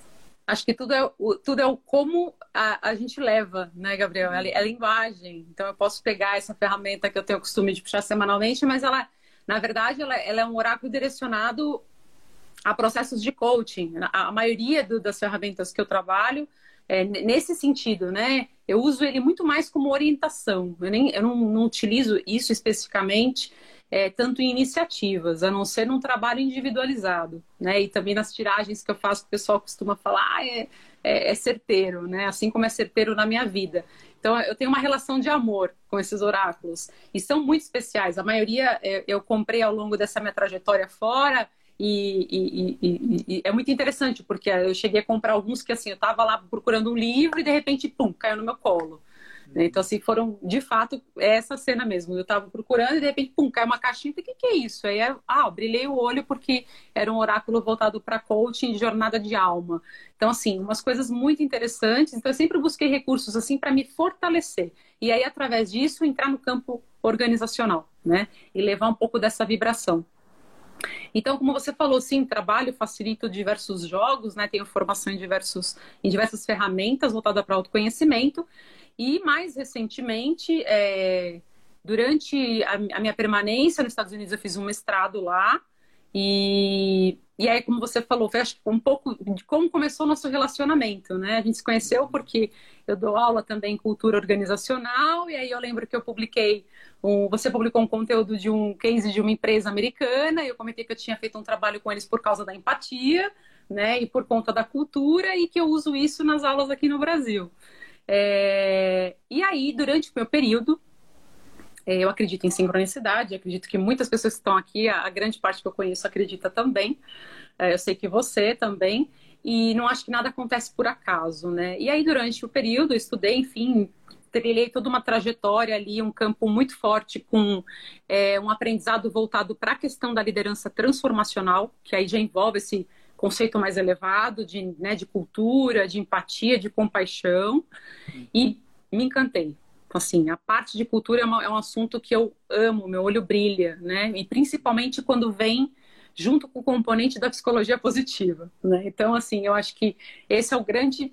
Acho que tudo é, o, tudo é o como a, a gente leva, né, Gabriel? É, é linguagem. Então, eu posso pegar essa ferramenta que eu tenho o costume de puxar semanalmente, mas ela, na verdade, ela, ela é um oráculo direcionado a processos de coaching. A, maioria do, das ferramentas que eu trabalho é nesse sentido, né? Eu uso ele muito mais como orientação. Eu, nem, eu não, não utilizo isso especificamente é, tanto em iniciativas, a não ser num trabalho individualizado, né? E também nas tiragens que eu faço, o pessoal costuma falar, ah, é, é, é certeiro, né? Assim como é certeiro na minha vida. Então, eu tenho uma relação de amor com esses oráculos. E são muito especiais. A maioria é, eu comprei ao longo dessa minha trajetória fora. E, e, e, e, é muito interessante, porque eu cheguei a comprar alguns que, assim, eu estava lá procurando um livro e, de repente, pum, caiu no meu colo. Né? Então, assim, foram, de fato, essa cena mesmo. Eu estava procurando e, de repente, pum, caiu uma caixinha. O que, que é isso? Aí, ah, brilhei o olho porque era um oráculo voltado para coaching de jornada de alma. Então, assim, umas coisas muito interessantes. Então, eu sempre busquei recursos, assim, para me fortalecer. E aí, através disso, entrar no campo organizacional, né? E levar um pouco dessa vibração. Então, como você falou, sim, trabalho, facilito diversos jogos, né? Tenho formação em, diversos, em diversas ferramentas voltadas para autoconhecimento. E mais recentemente, é, durante a, a, minha permanência nos Estados Unidos, eu fiz um mestrado lá. E, e aí, como você falou, acho um pouco de como começou o nosso relacionamento, né? A gente se conheceu porque eu dou aula também em cultura organizacional, e aí eu lembro que eu publiquei, um, você publicou um conteúdo de um case de uma empresa americana, e eu comentei que eu tinha feito um trabalho com eles por causa da empatia, né? E por conta da cultura, e que eu uso isso nas aulas aqui no Brasil. É... E aí, durante o meu período, é, eu acredito em sincronicidade, acredito que muitas pessoas que estão aqui, a grande parte que eu conheço acredita também. É, eu sei que você também. E não acho que nada acontece por acaso, né? E aí, durante o período, eu estudei, enfim, trilhei toda uma trajetória ali, um campo muito forte com é, um aprendizado voltado para a questão da liderança transformacional, que aí já envolve esse conceito mais elevado de, né, de cultura, de empatia, de compaixão, e me encantei. Então, assim, a parte de cultura é, uma, é um assunto que eu amo, meu olho brilha, né? E principalmente quando vem junto com o componente da psicologia positiva, né? Então, assim, eu acho que esse é o grande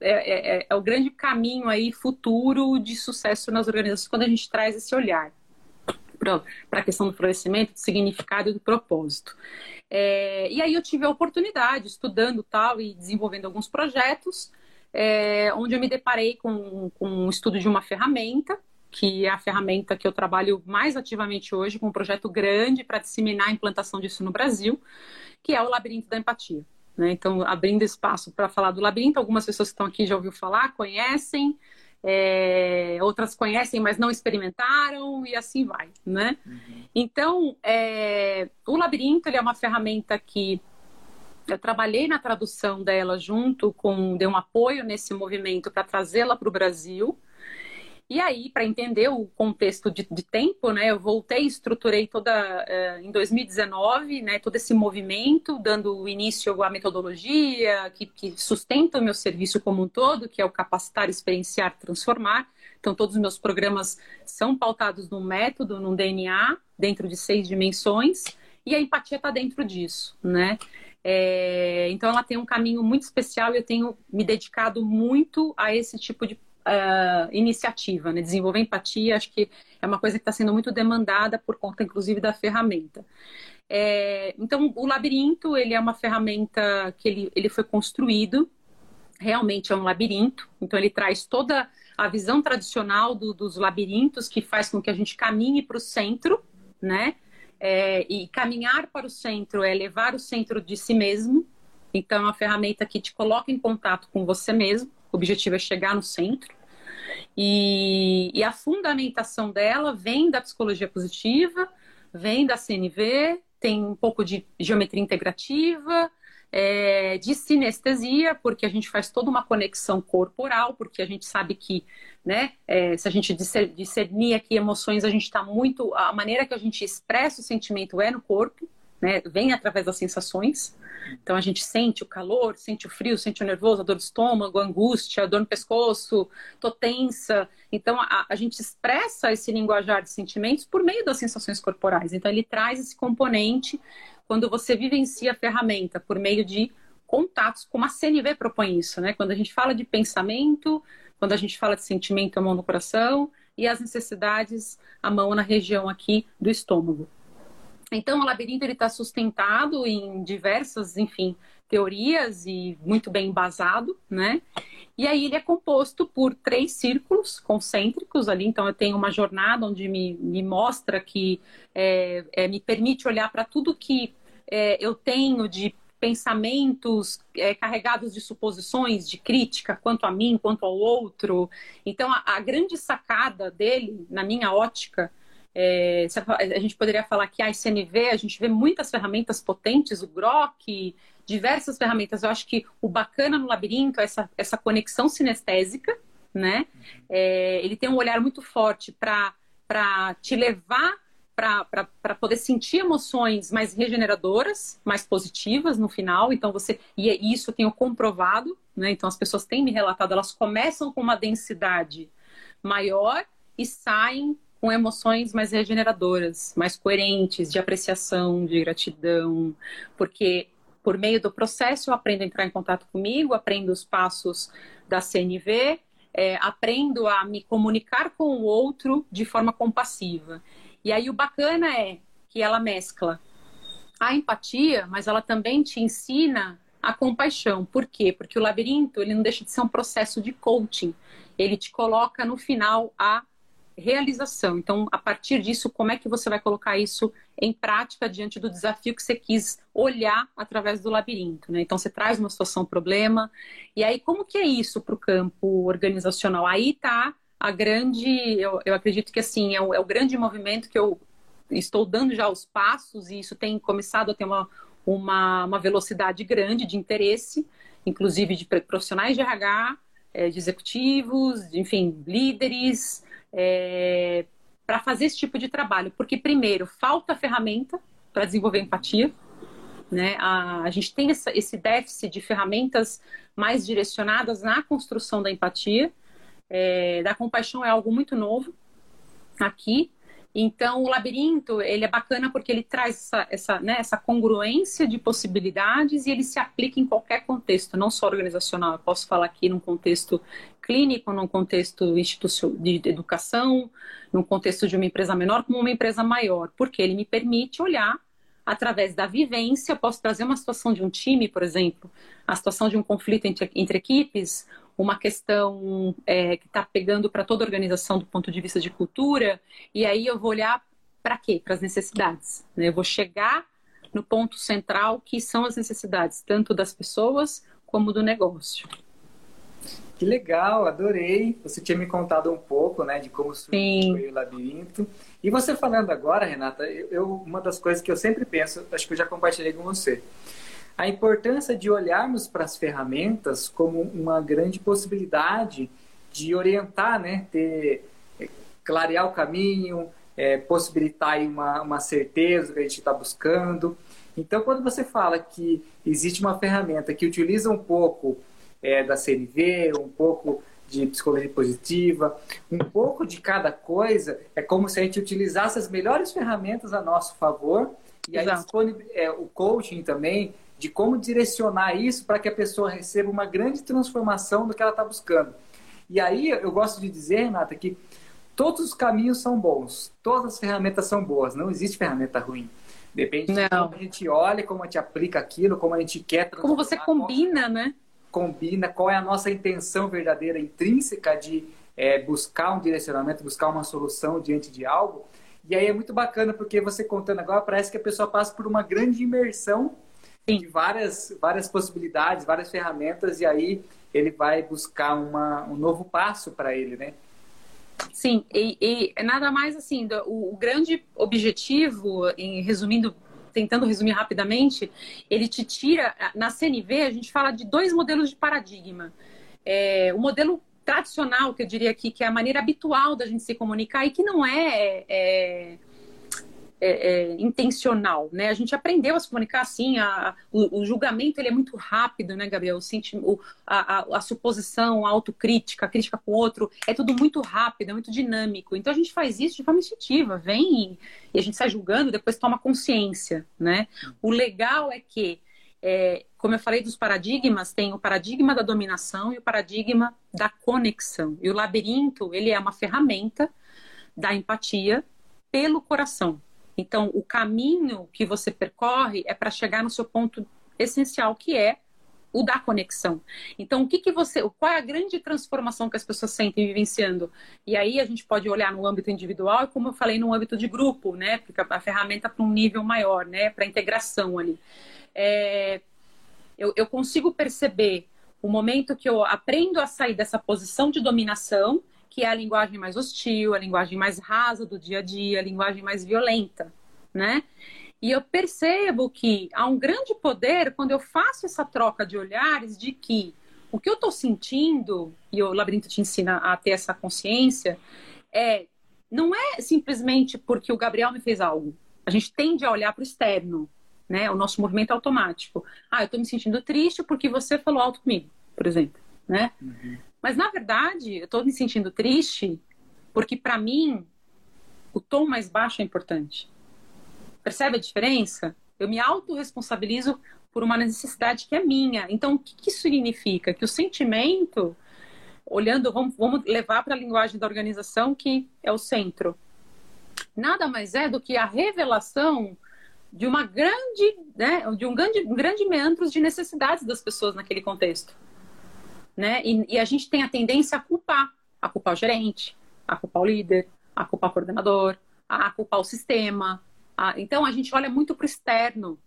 é, é, é, é o grande caminho aí futuro de sucesso nas organizações quando a gente traz esse olhar para a questão do florescimento, do significado e do propósito. É, e aí eu tive a oportunidade, estudando tal e desenvolvendo alguns projetos, é, onde eu me deparei com, com um estudo de uma ferramenta, que é a ferramenta que eu trabalho mais ativamente hoje, com um projeto grande para disseminar a implantação disso no Brasil, que é o Labirinto da Empatia. Né? Então, abrindo espaço para falar do labirinto, algumas pessoas que estão aqui já ouviram falar, conhecem, é, outras conhecem, mas não experimentaram, e assim vai, né? Uhum. Então, é, o labirinto é uma ferramenta que eu trabalhei na tradução dela junto com, dei um apoio nesse movimento para trazê-la para o Brasil. E aí, para entender o contexto de, de, tempo, né, eu voltei e estruturei toda uh, em 2019, né, todo esse movimento, dando início à metodologia que, que sustenta o meu serviço como um todo, que é o capacitar, experienciar, transformar. Então, todos os meus programas são pautados num método, num DNA, dentro de seis dimensões, e a empatia está dentro disso, né? É, então, ela tem um caminho muito especial e eu tenho me dedicado muito a esse tipo de uh, iniciativa, né? Desenvolver empatia, acho que é uma coisa que está sendo muito demandada por conta, inclusive, da ferramenta. É, então, o labirinto, ele é uma ferramenta que ele, ele foi construído, realmente é um labirinto, então ele traz toda a visão tradicional do, dos labirintos, que faz com que a gente caminhe para o centro, né? É, e caminhar para o centro é levar o centro de si mesmo, então é uma ferramenta que te coloca em contato com você mesmo, o objetivo é chegar no centro. E, e a fundamentação dela vem da psicologia positiva, vem da CNV, tem um pouco de geometria integrativa, é, de sinestesia, porque a gente faz toda uma conexão corporal, porque a gente sabe que, né, é, se a gente discernir aqui emoções, a gente está muito. A maneira que a gente expressa o sentimento é no corpo, né, vem através das sensações. Então a gente sente o calor, sente o frio, sente o nervoso, a dor do estômago, a angústia, a dor no pescoço, tô tensa. Então a, a gente expressa esse linguajar de sentimentos por meio das sensações corporais. Então ele traz esse componente quando você vivencia a ferramenta por meio de contatos, como a CNV propõe isso, né? Quando a gente fala de pensamento, quando a gente fala de sentimento, a mão no coração, e as necessidades, a mão na região aqui do estômago. Então, o labirinto está sustentado em diversas, enfim, teorias e muito bem embasado, né? E aí ele é composto por três círculos concêntricos ali. Então eu tenho uma jornada onde me, me mostra que é, é, me permite olhar para tudo que é, eu tenho de pensamentos é, carregados de suposições, de crítica, quanto a mim, quanto ao outro. Então a, a grande sacada dele, na minha ótica, é, a gente poderia falar que a ICNV, a gente vê muitas ferramentas potentes, o Grok, diversas ferramentas. Eu acho que o bacana no labirinto é essa, essa conexão sinestésica, né? É, ele tem um olhar muito forte para te levar para poder sentir emoções mais regeneradoras, mais positivas no final. Então você e é isso eu tenho comprovado, né? Então as pessoas têm me relatado, elas começam com uma densidade maior e saem com emoções mais regeneradoras, mais coerentes, de apreciação, de gratidão, porque por meio do processo eu aprendo a entrar em contato comigo, aprendo os passos da CNV, é, aprendo a me comunicar com o outro de forma compassiva. E aí o bacana é que ela mescla a empatia, mas ela também te ensina a compaixão. Por quê? Porque o labirinto ele não deixa de ser um processo de coaching. Ele te coloca no final a realização. Então, a partir disso, como é que você vai colocar isso em prática diante do desafio que você quis olhar através do labirinto, né? Então, você traz uma situação problema, e aí como que é isso para o campo organizacional? Aí está a grande, eu, eu, acredito que assim, é o, é o grande movimento que eu estou dando já os passos, e isso tem começado a ter uma, uma, uma velocidade grande de interesse, inclusive de profissionais de RH, é, de executivos, de, enfim, líderes, é, para fazer esse tipo de trabalho. Porque, primeiro, falta ferramenta para desenvolver empatia. Né? A, a gente tem essa, esse déficit de ferramentas mais direcionadas na construção da empatia. É, da compaixão é algo muito novo aqui. Então, o labirinto, ele é bacana porque ele traz essa, essa, né, essa congruência de possibilidades e ele se aplica em qualquer contexto, não só organizacional. Eu posso falar aqui num contexto clínico, num contexto de educação, num contexto de uma empresa menor como uma empresa maior, porque ele me permite olhar através da vivência, eu posso trazer uma situação de um time, por exemplo, a situação de um conflito entre, entre equipes, uma questão é, que está pegando para toda a organização do ponto de vista de cultura, e aí eu vou olhar para quê? Para as necessidades. Né? Eu vou chegar no ponto central, que são as necessidades, tanto das pessoas como do negócio. Que legal, adorei. Você tinha me contado um pouco, né, de como surgiu o labirinto. E você falando agora, Renata, eu, uma das coisas que eu sempre penso, acho que eu já compartilhei com você a importância de olharmos para as ferramentas como uma grande possibilidade de orientar, né, ter, é, clarear o caminho, é, possibilitar uma, uma certeza que a gente está buscando. Então, quando você fala que existe uma ferramenta que utiliza um pouco é, da CNV, um pouco de psicologia positiva, um pouco de cada coisa, é como se a gente utilizasse as melhores ferramentas a nosso favor. E aí, é, o coaching também de como direcionar isso para que a pessoa receba uma grande transformação do que ela está buscando. E aí eu gosto de dizer, Renata, que todos os caminhos são bons, todas as ferramentas são boas, não existe ferramenta ruim. Depende não. de como a gente olha, como a gente aplica aquilo, como a gente quer. Como você combina, né? Combina, qual é a nossa intenção verdadeira, intrínseca de é, buscar um direcionamento, buscar uma solução diante de algo. E aí é muito bacana, porque você contando agora, parece que a pessoa passa por uma grande imersão Sim. de várias, várias possibilidades, várias ferramentas, e aí ele vai buscar uma, um novo passo para ele, né? Sim, e, e, nada mais assim, do, o, o, grande objetivo, em resumindo, tentando resumir rapidamente, ele te tira, na CNV a gente fala de dois modelos de paradigma. É, o modelo tradicional, que eu diria aqui, que é a maneira habitual da gente se comunicar e que não é, é é, é, intencional, né? A gente aprendeu a se comunicar assim, a, o, o, julgamento ele é muito rápido, né, Gabriel? O, o, a, a, a, suposição, a autocrítica, a crítica com o outro, é tudo muito rápido, é muito dinâmico. Então a gente faz isso de forma instintiva, vem e, e a gente sai julgando, depois toma consciência, né? O legal é que é, como eu falei dos paradigmas, tem o paradigma da dominação e o paradigma da conexão. E o labirinto, ele é uma ferramenta da empatia pelo coração. Então, o caminho que você percorre é para chegar no seu ponto essencial, que é o da conexão. Então, o que, que você. Qual é a grande transformação que as pessoas sentem vivenciando? E aí a gente pode olhar no âmbito individual e, como eu falei, no âmbito de grupo, né? Porque a, ferramenta para um nível maior, né? Para integração ali. É, eu, eu consigo perceber o momento que eu aprendo a sair dessa posição de dominação, que é a linguagem mais hostil, a linguagem mais rasa do dia a dia, a linguagem mais violenta, né? E eu percebo que há um grande poder quando eu faço essa troca de olhares de que o que eu estou sentindo, e o labirinto te ensina a ter essa consciência, é não é simplesmente porque o Gabriel me fez algo. A gente tende a olhar para o externo, né? O nosso movimento é automático. Ah, eu estou me sentindo triste porque você falou alto comigo, por exemplo, né? Uhum. Mas na verdade, eu estou me sentindo triste porque para mim o tom mais baixo é importante. Percebe a diferença? Eu me autorresponsabilizo por uma necessidade que é minha. Então, o que, que isso significa? Que o sentimento, olhando, vamos, vamos levar para a linguagem da organização, que é o centro, nada mais é do que a revelação de uma grande, né, de um grande, um grande meandros de necessidades das pessoas naquele contexto, né? E, e, a gente tem a tendência a culpar, a culpar o gerente, a culpar o líder, a culpar o coordenador, a culpar o sistema. A... Então a gente olha muito para o externo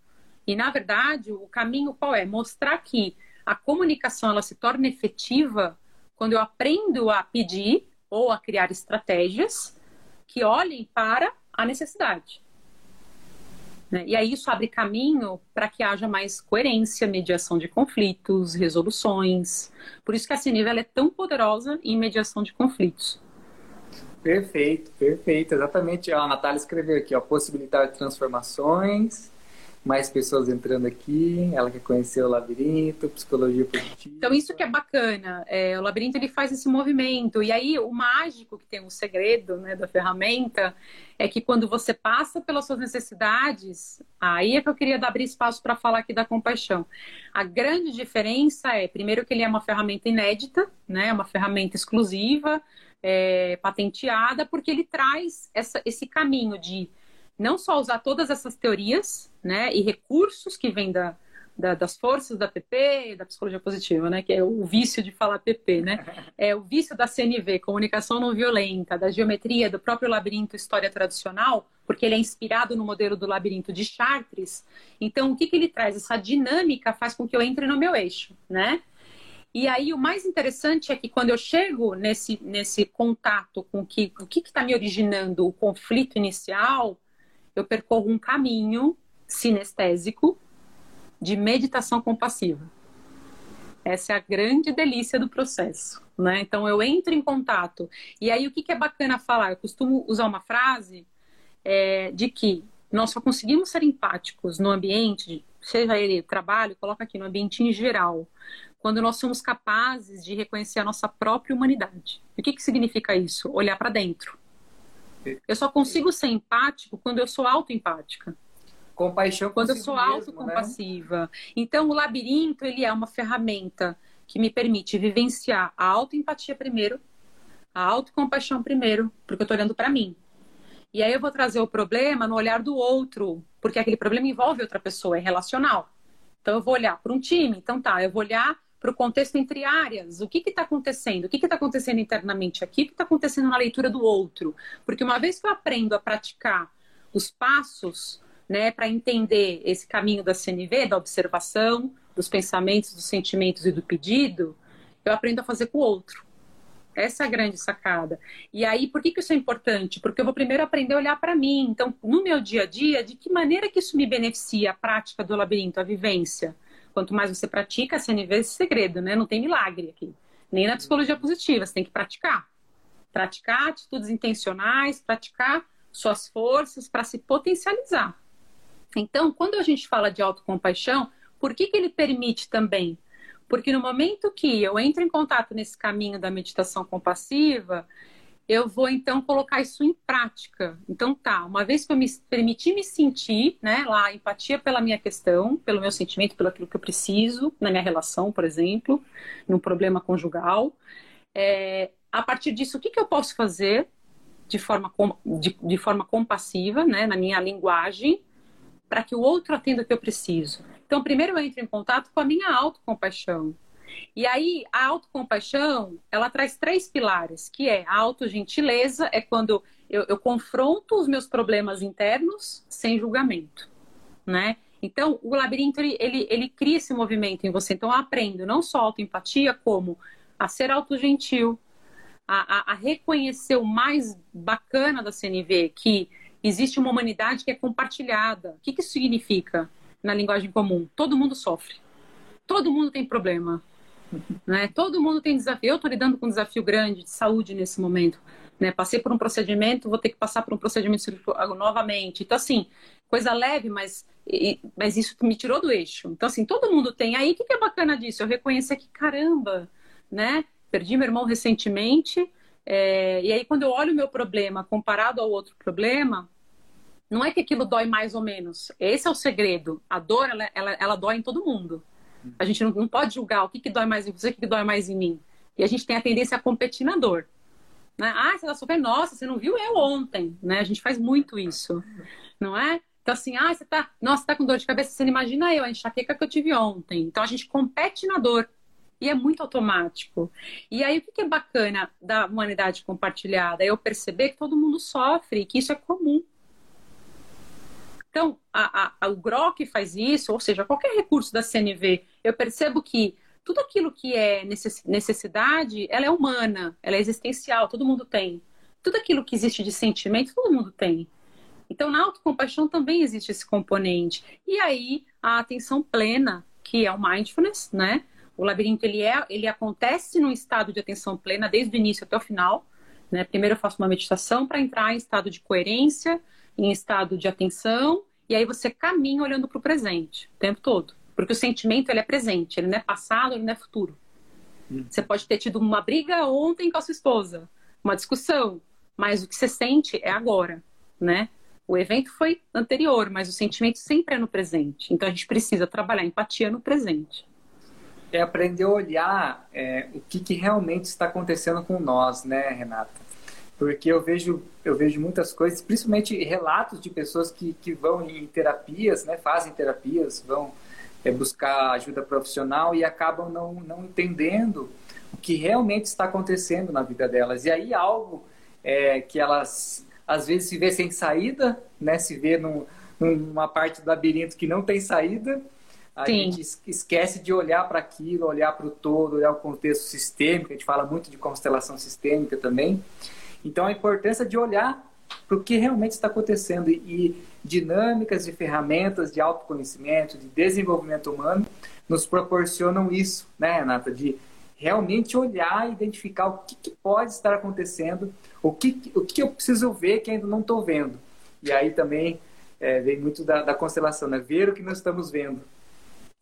e na verdade o caminho qual é? Mostrar que a comunicação ela se torna efetiva quando eu aprendo a pedir ou a criar estratégias que olhem para a necessidade. Né? E aí isso abre caminho para que haja mais coerência, mediação de conflitos, resoluções. Por isso que a CNIV é tão poderosa em mediação de conflitos. Perfeito, perfeito. Exatamente. a Natália escreveu aqui, ó, possibilitar transformações, mais pessoas entrando aqui, ela que conheceu o labirinto, psicologia positiva. Então isso que é bacana, é, o labirinto ele faz esse movimento e aí o mágico que tem um segredo né, da ferramenta é que quando você passa pelas suas necessidades, aí é que eu queria abrir espaço para falar aqui da compaixão. A grande diferença é, primeiro que ele é uma ferramenta inédita, né, uma ferramenta exclusiva, é, patenteada, porque ele traz essa, esse caminho de não só usar todas essas teorias né, e recursos que vêm da, da, das forças da PP, da psicologia positiva, né, que é o vício de falar PP, né, é o vício da CNV, comunicação não violenta, da geometria, do próprio labirinto história tradicional, porque ele é inspirado no modelo do labirinto de Chartres. Então, o que, que ele traz? Essa dinâmica faz com que eu entre no meu eixo, né? E aí o mais interessante é que quando eu chego nesse, nesse contato com que, o que está me originando o conflito inicial, eu percorro um caminho sinestésico de meditação compassiva. Essa é a grande delícia do processo, né? Então eu entro em contato. E aí o que, que é bacana falar? Eu costumo usar uma frase é, de que nós só conseguimos ser empáticos no ambiente, seja ele trabalho, coloca aqui no ambiente em geral, quando nós somos capazes de reconhecer a nossa própria humanidade. E o que, que significa isso? Olhar para dentro. Eu só consigo ser empático quando eu sou autoempática. Compaixão quando eu sou né? autocompassiva. Né? Então, o labirinto ele é uma ferramenta que me permite vivenciar a autoempatia primeiro, a autocompaixão primeiro, porque eu estou olhando para mim. E aí eu vou trazer o problema no olhar do outro, porque aquele problema envolve outra pessoa, é relacional. Então eu vou olhar para um time, então tá, eu vou olhar para o contexto entre áreas. O que está acontecendo? O que está acontecendo internamente aqui? O que está acontecendo na leitura do outro? Porque uma vez que eu aprendo a praticar os passos, né, para entender esse caminho da CNV, da observação, dos pensamentos, dos sentimentos e do pedido, eu aprendo a fazer com o outro. Essa é a grande sacada. E aí, por que, que isso é importante? Porque eu vou primeiro aprender a olhar para mim. Então, no meu dia a dia, de que maneira que isso me beneficia a prática do labirinto, a vivência? Quanto mais você pratica, você vê esse segredo, né? Não tem milagre aqui. Nem na psicologia positiva, você tem que praticar. Praticar atitudes intencionais, praticar suas forças para se potencializar. Então, quando a gente fala de autocompaixão, por que, que ele permite também? Porque no momento que eu entro em contato nesse caminho da meditação compassiva, eu vou então colocar isso em prática. Então tá, uma vez que eu me permiti me sentir, né, lá, empatia pela minha questão, pelo meu sentimento, pelo aquilo que eu preciso, na minha relação, por exemplo, num problema conjugal, é, a partir disso, o que, que eu posso fazer de forma, de, de forma compassiva, né, na minha linguagem, para que o outro atenda o que eu preciso. Então, primeiro eu entro em contato com a minha autocompaixão. E aí, a autocompaixão, ela traz três pilares, que é a autogentileza, é quando eu, eu confronto os meus problemas internos sem julgamento, né? Então, o labirinto, ele, ele, ele cria esse movimento em você. Então, eu aprendo não só autoempatia, como a ser autogentil, a, a, a reconhecer o mais bacana da CNV, que existe uma humanidade que é compartilhada. O que, que isso significa na linguagem comum? Todo mundo sofre. Todo mundo tem problema. Né? Todo mundo tem desafio. Eu estou lidando com um desafio grande de saúde nesse momento. Né? Passei por um procedimento, vou ter que passar por um procedimento novamente. Então, assim, coisa leve, mas, mas isso me tirou do eixo. Então, assim, todo mundo tem. Aí, o que, que é bacana disso? Eu reconhecer que, caramba, né? Perdi meu irmão recentemente. É, e aí, quando eu olho o meu problema comparado ao outro problema, não é que aquilo dói mais ou menos. Esse é o segredo. A dor, ela, ela, ela dói em todo mundo. A gente não, não pode julgar o que, que dói mais em você, o que, que dói mais em mim. E a gente tem a tendência a competir na dor. Né? Ah, você tá sofrendo, nossa, você não viu eu ontem, né? A gente faz muito isso, não é? Então, assim, ah, você tá, nossa, tá com dor de cabeça, você não imagina eu, a enxaqueca que eu tive ontem. Então, a gente compete na dor. E é muito automático. E aí, o que é bacana da humanidade compartilhada? É eu perceber que todo mundo sofre, que isso é comum. Então, a, a, o GROC faz isso, ou seja, qualquer recurso da CNV, eu percebo que tudo aquilo que é necessidade, ela é humana, ela é existencial, todo mundo tem. Tudo aquilo que existe de sentimento, todo mundo tem. Então, na autocompaixão também existe esse componente. E aí, a atenção plena, que é o mindfulness, né? O labirinto, ele, é, ele acontece num estado de atenção plena desde o início até o final. Né? Primeiro eu faço uma meditação para entrar em estado de coerência, em estado de atenção, e aí você caminha olhando para o presente o tempo todo. Porque o sentimento ele é presente, ele não é passado, ele não é futuro. Hum. Você pode ter tido uma briga ontem com a sua esposa, uma discussão, mas o que você sente é agora, né? O evento foi anterior, mas o sentimento sempre é no presente. Então a gente precisa trabalhar empatia no presente. É aprender a olhar é, o que, que realmente está acontecendo com nós, né, Renata? Porque eu vejo eu vejo muitas coisas, principalmente relatos de pessoas que, que vão em terapias, né, fazem terapias, vão é, buscar ajuda profissional e acabam não, não entendendo o que realmente está acontecendo na vida delas. E aí algo é, que elas às vezes se vê sem saída, né, se vê num, numa parte do labirinto que não tem saída, a Sim. gente esquece de olhar para aquilo, olhar para o todo, olhar o contexto sistêmico, a gente fala muito de constelação sistêmica também. Então, a importância de olhar para o que realmente está acontecendo e dinâmicas e ferramentas de autoconhecimento, de desenvolvimento humano, nos proporcionam isso, né, Renata? De realmente olhar e identificar o que, que pode estar acontecendo, o que, o que eu preciso ver que ainda não estou vendo. E aí também é, vem muito da, da constelação, né? Ver o que nós estamos vendo.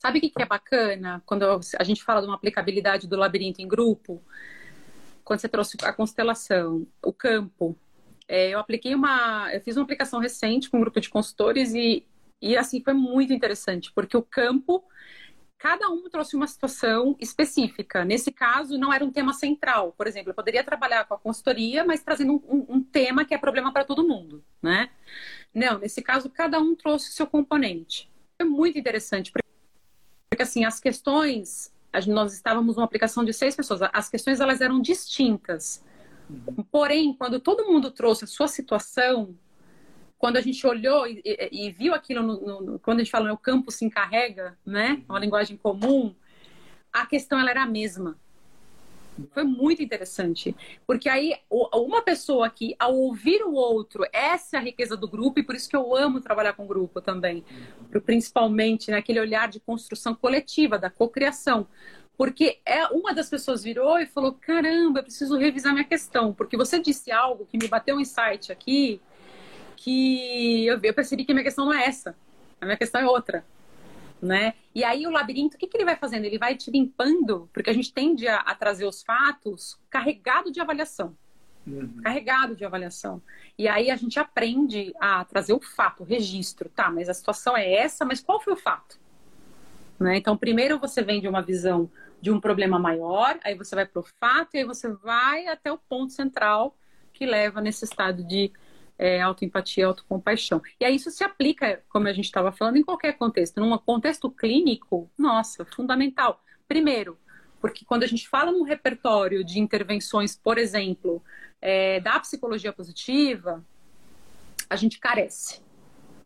Sabe o que, que é bacana quando a gente fala de uma aplicabilidade do labirinto em grupo? Quando você trouxe a constelação, o campo, é, eu apliquei uma, eu fiz uma aplicação recente com um grupo de consultores e, e assim foi muito interessante, porque o campo, cada um trouxe uma situação específica. Nesse caso, não era um tema central. Por exemplo, eu poderia trabalhar com a consultoria, mas trazendo um, um, tema que é problema para todo mundo, né? Não, nesse caso, cada um trouxe o seu componente. Foi muito interessante, porque assim, as questões nós estávamos numa aplicação de seis pessoas. As questões elas eram distintas. Uhum. Porém, quando todo mundo trouxe a sua situação, quando a gente olhou e, e, e viu aquilo, no, no, quando a gente fala o campo se encarrega, né, uma linguagem comum, a questão ela era a mesma. Foi muito interessante, porque aí uma pessoa que, ao ouvir o outro, essa é a riqueza do grupo, e por isso que eu amo trabalhar com grupo também, principalmente naquele olhar de construção coletiva, da cocriação. Porque é uma das pessoas virou e falou: caramba, eu preciso revisar minha questão, porque você disse algo que me bateu um insight aqui, que eu, eu percebi que a minha questão não é essa, a minha questão é outra né? E aí o labirinto, o que, que ele vai fazendo? Ele vai te limpando, porque a gente tende a, a trazer os fatos carregado de avaliação. Uhum. Carregado de avaliação. E aí a gente aprende a trazer o fato, o registro. Tá, mas a situação é essa, mas qual foi o fato? Né? Então, primeiro você vem de uma visão de um problema maior, aí você vai para o fato, e aí você vai até o ponto central, que leva nesse estado de é, autoempatia autocompaixão. E aí isso se aplica, como a gente estava falando, em qualquer contexto. Num contexto clínico, nossa, fundamental. Primeiro, porque quando a gente fala num repertório de intervenções, por exemplo, é, da psicologia positiva, a gente carece.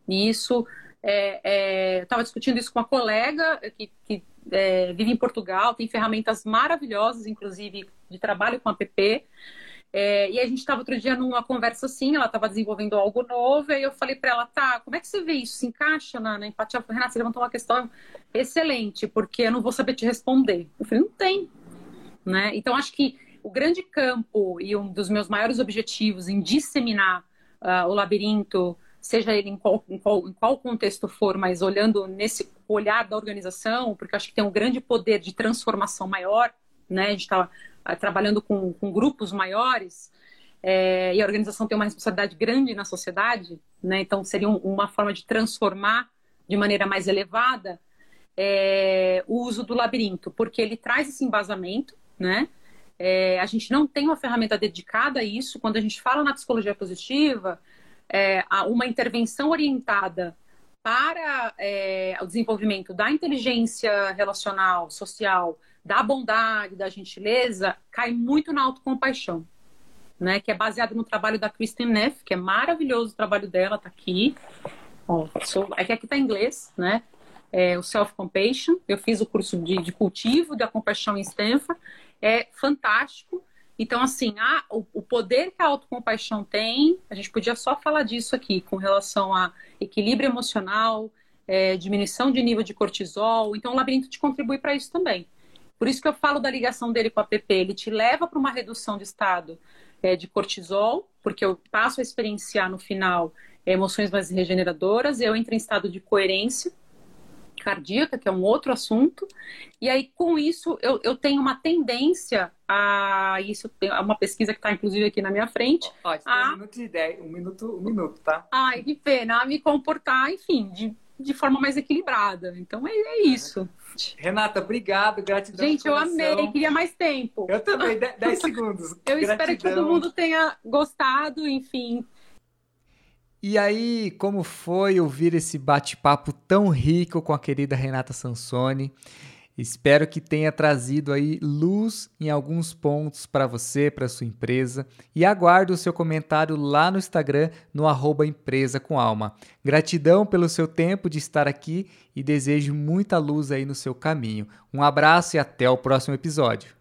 E isso, é, é, estava discutindo isso com uma colega que, que é, vive em Portugal, tem ferramentas maravilhosas, inclusive de trabalho com app. É, e a gente estava outro dia numa conversa assim, ela estava desenvolvendo algo novo, e eu falei para ela, tá, como é que você vê isso? Se encaixa na, na empatia? Falou, Renata, você levantou uma questão excelente, porque eu não vou saber te responder. Eu falei, não tem. Né? Então, acho que o grande campo e um dos meus maiores objetivos em disseminar uh, o labirinto, seja ele em qual, em, qual, em qual contexto for, mas olhando nesse olhar da organização, porque acho que tem um grande poder de transformação maior, né? A gente está trabalhando com, com, grupos maiores é, e a organização tem uma responsabilidade grande na sociedade, né? Então seria um, uma forma de transformar de maneira mais elevada é, o uso do labirinto, porque ele traz esse embasamento, né? É, a gente não tem uma ferramenta dedicada a isso. Quando a gente fala na psicologia positiva, é, uma intervenção orientada para é, o desenvolvimento da inteligência relacional, social, da bondade, da gentileza, cai muito na autocompaixão, né? Que é baseado no trabalho da Kristen Neff, que é maravilhoso o trabalho dela, tá aqui. Ó, sou, é que aqui tá em inglês, né? É, o Self Compassion. Eu fiz o curso de, de cultivo da compaixão em Stanford é fantástico. Então, assim, a, o, o, poder que a autocompaixão tem, a gente podia só falar disso aqui, com relação a equilíbrio emocional, é, diminuição de nível de cortisol. Então, o labirinto te contribui para isso também. Por isso que eu falo da ligação dele com a PP. Ele te leva para uma redução de estado é, de cortisol, porque eu passo a experienciar no final emoções mais regeneradoras, eu entro em estado de coerência, cardíaca, que é um outro assunto. E aí, com isso, eu, eu tenho uma tendência a. Isso é uma pesquisa que está, inclusive, aqui na minha frente. Ó, a, um minuto de ideia, um minuto, um minuto, tá? Ai, que pena, a me comportar, enfim, de, de forma mais equilibrada. Então é, é isso. Renata, obrigado, gratidão. Gente, eu amei, queria mais tempo. Eu também, 10 segundos. Eu gratidão. espero que todo mundo tenha gostado, enfim. E aí, como foi ouvir esse bate-papo tão rico com a querida Renata Sansoni? Espero que tenha trazido aí luz em alguns pontos para você, para sua empresa, e aguardo o seu comentário lá no Instagram, no arroba empresa com alma. Gratidão pelo seu tempo de estar aqui e desejo muita luz aí no seu caminho. Um abraço e até o próximo episódio.